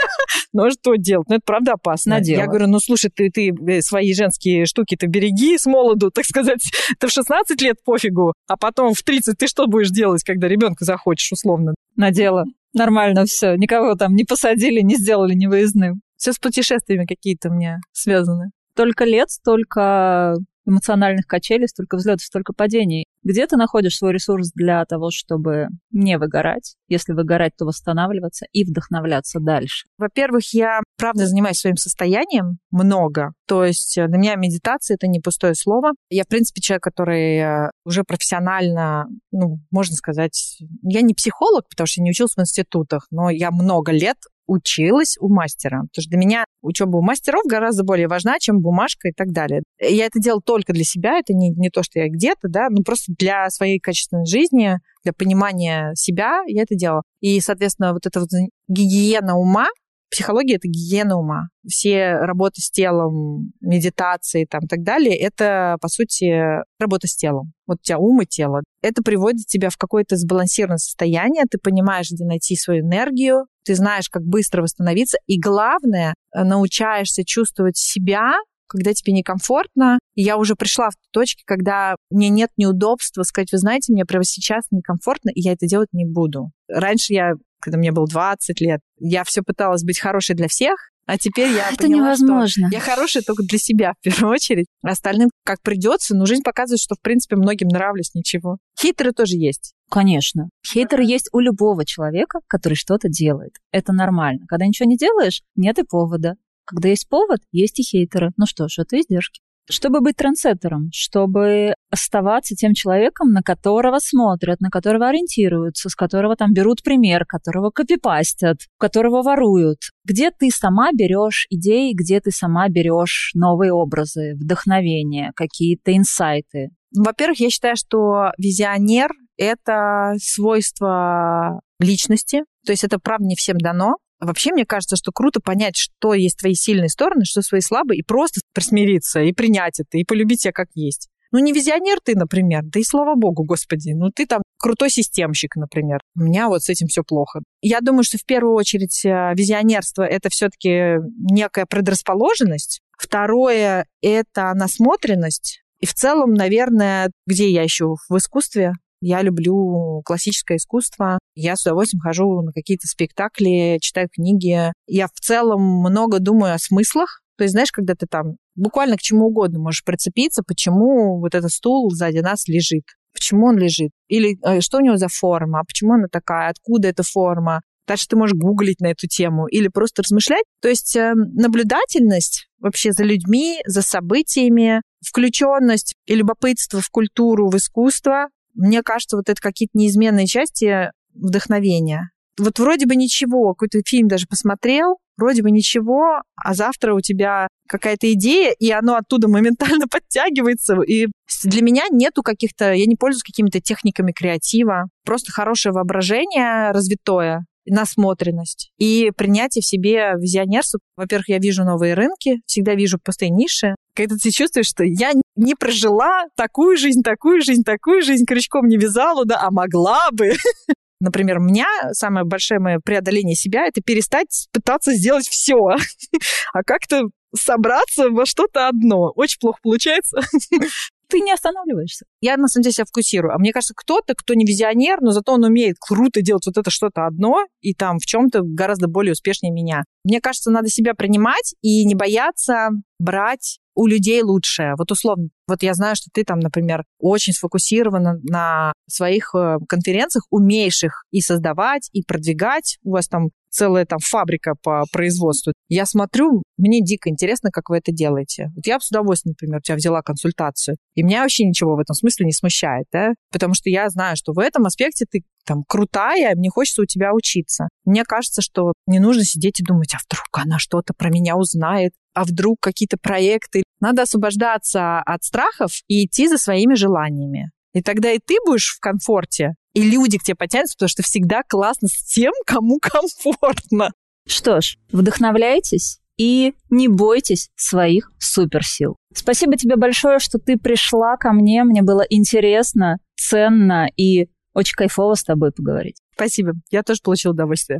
Ну, а что делать? Ну, это правда опасно. Я говорю, ну, слушай, ты, ты э, свои женские штуки-то береги с молоду, так сказать. Ты в 16 лет пофигу, а потом в 30 ты что будешь делать, когда ребенка захочешь, условно? Надела. Нормально все. Никого там не посадили, не сделали невыездным. Все с путешествиями какие-то у меня связаны. Столько лет, столько эмоциональных качелей, столько взлетов, столько падений. Где ты находишь свой ресурс для того, чтобы не выгорать? Если выгорать, то восстанавливаться и вдохновляться дальше. Во-первых, я правда занимаюсь своим состоянием много. То есть э, для меня медитация это не пустое слово. Я, в принципе, человек, который э, уже профессионально, ну, можно сказать, я не психолог, потому что не учился в институтах, но я много лет училась у мастера. Потому что для меня учеба у мастеров гораздо более важна, чем бумажка и так далее. Я это делала только для себя, это не, не то, что я где-то, да, ну просто для своей качественной жизни, для понимания себя я это делала. И, соответственно, вот эта вот гигиена ума, Психология — это гигиена ума. Все работы с телом, медитации там, и так далее — это, по сути, работа с телом. Вот у тебя ум и тело. Это приводит тебя в какое-то сбалансированное состояние, ты понимаешь, где найти свою энергию, ты знаешь, как быстро восстановиться, и главное, э, научаешься чувствовать себя, когда тебе некомфортно. И я уже пришла в точке, когда мне нет неудобства сказать, вы знаете, мне прямо сейчас некомфортно, и я это делать не буду. Раньше я когда мне было 20 лет. Я все пыталась быть хорошей для всех, а теперь я Это поняла, невозможно. Что я хорошая только для себя в первую очередь. Остальным как придется, но жизнь показывает, что в принципе многим нравлюсь ничего. Хейтеры тоже есть. Конечно. Хейтеры есть у любого человека, который что-то делает. Это нормально. Когда ничего не делаешь, нет и повода. Когда есть повод, есть и хейтеры. Ну что ж, это издержки чтобы быть трансеттером, чтобы оставаться тем человеком, на которого смотрят, на которого ориентируются, с которого там берут пример, которого копипастят, которого воруют. Где ты сама берешь идеи, где ты сама берешь новые образы, вдохновение, какие-то инсайты? Во-первых, я считаю, что визионер — это свойство личности, то есть это, правда, не всем дано. Вообще, мне кажется, что круто понять, что есть твои сильные стороны, что свои слабые, и просто присмириться, и принять это, и полюбить себя как есть. Ну, не визионер ты, например, да и слава богу, господи, ну ты там крутой системщик, например. У меня вот с этим все плохо. Я думаю, что в первую очередь э, визионерство — это все таки некая предрасположенность, Второе — это насмотренность. И в целом, наверное, где я еще в искусстве? Я люблю классическое искусство. Я с удовольствием хожу на какие-то спектакли, читаю книги. Я в целом много думаю о смыслах. То есть, знаешь, когда ты там буквально к чему угодно можешь прицепиться, почему вот этот стул сзади нас лежит, почему он лежит, или э, что у него за форма, почему она такая, откуда эта форма. Дальше ты можешь гуглить на эту тему или просто размышлять. То есть э, наблюдательность вообще за людьми, за событиями, включенность и любопытство в культуру, в искусство, мне кажется, вот это какие-то неизменные части вдохновения. Вот вроде бы ничего, какой-то фильм даже посмотрел, вроде бы ничего, а завтра у тебя какая-то идея, и оно оттуда моментально подтягивается. И для меня нету каких-то, я не пользуюсь какими-то техниками креатива. Просто хорошее воображение развитое, насмотренность и принятие в себе визионерства. Во-первых, я вижу новые рынки, всегда вижу пустые ниши. Когда ты чувствуешь, что я не прожила такую жизнь, такую жизнь, такую жизнь, крючком не вязала, да, а могла бы. Например, у меня самое большое мое преодоление себя — это перестать пытаться сделать все, а как-то собраться во что-то одно. Очень плохо получается. Ты не останавливаешься. Я, на самом деле, себя фокусирую. А мне кажется, кто-то, кто не визионер, но зато он умеет круто делать вот это что-то одно, и там в чем-то гораздо более успешнее меня. Мне кажется, надо себя принимать и не бояться брать у людей лучшее. Вот условно, вот я знаю, что ты там, например, очень сфокусирована на своих э, конференциях, умеешь их и создавать, и продвигать. У вас там целая там фабрика по производству. Я смотрю, мне дико интересно, как вы это делаете. Вот я бы с удовольствием, например, у тебя взяла консультацию, и меня вообще ничего в этом смысле не смущает, да, потому что я знаю, что в этом аспекте ты там крутая, мне хочется у тебя учиться. Мне кажется, что не нужно сидеть и думать, а вдруг она что-то про меня узнает, а вдруг какие-то проекты. Надо освобождаться от страхов и идти за своими желаниями. И тогда и ты будешь в комфорте, и люди к тебе потянутся, потому что всегда классно с тем, кому комфортно. Что ж, вдохновляйтесь и не бойтесь своих суперсил. Спасибо тебе большое, что ты пришла ко мне. Мне было интересно, ценно и очень кайфово с тобой поговорить. Спасибо. Я тоже получил удовольствие.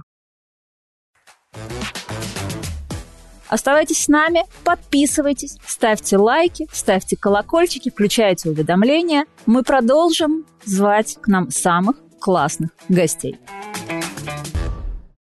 Оставайтесь с нами, подписывайтесь, ставьте лайки, ставьте колокольчики, включайте уведомления. Мы продолжим звать к нам самых классных гостей.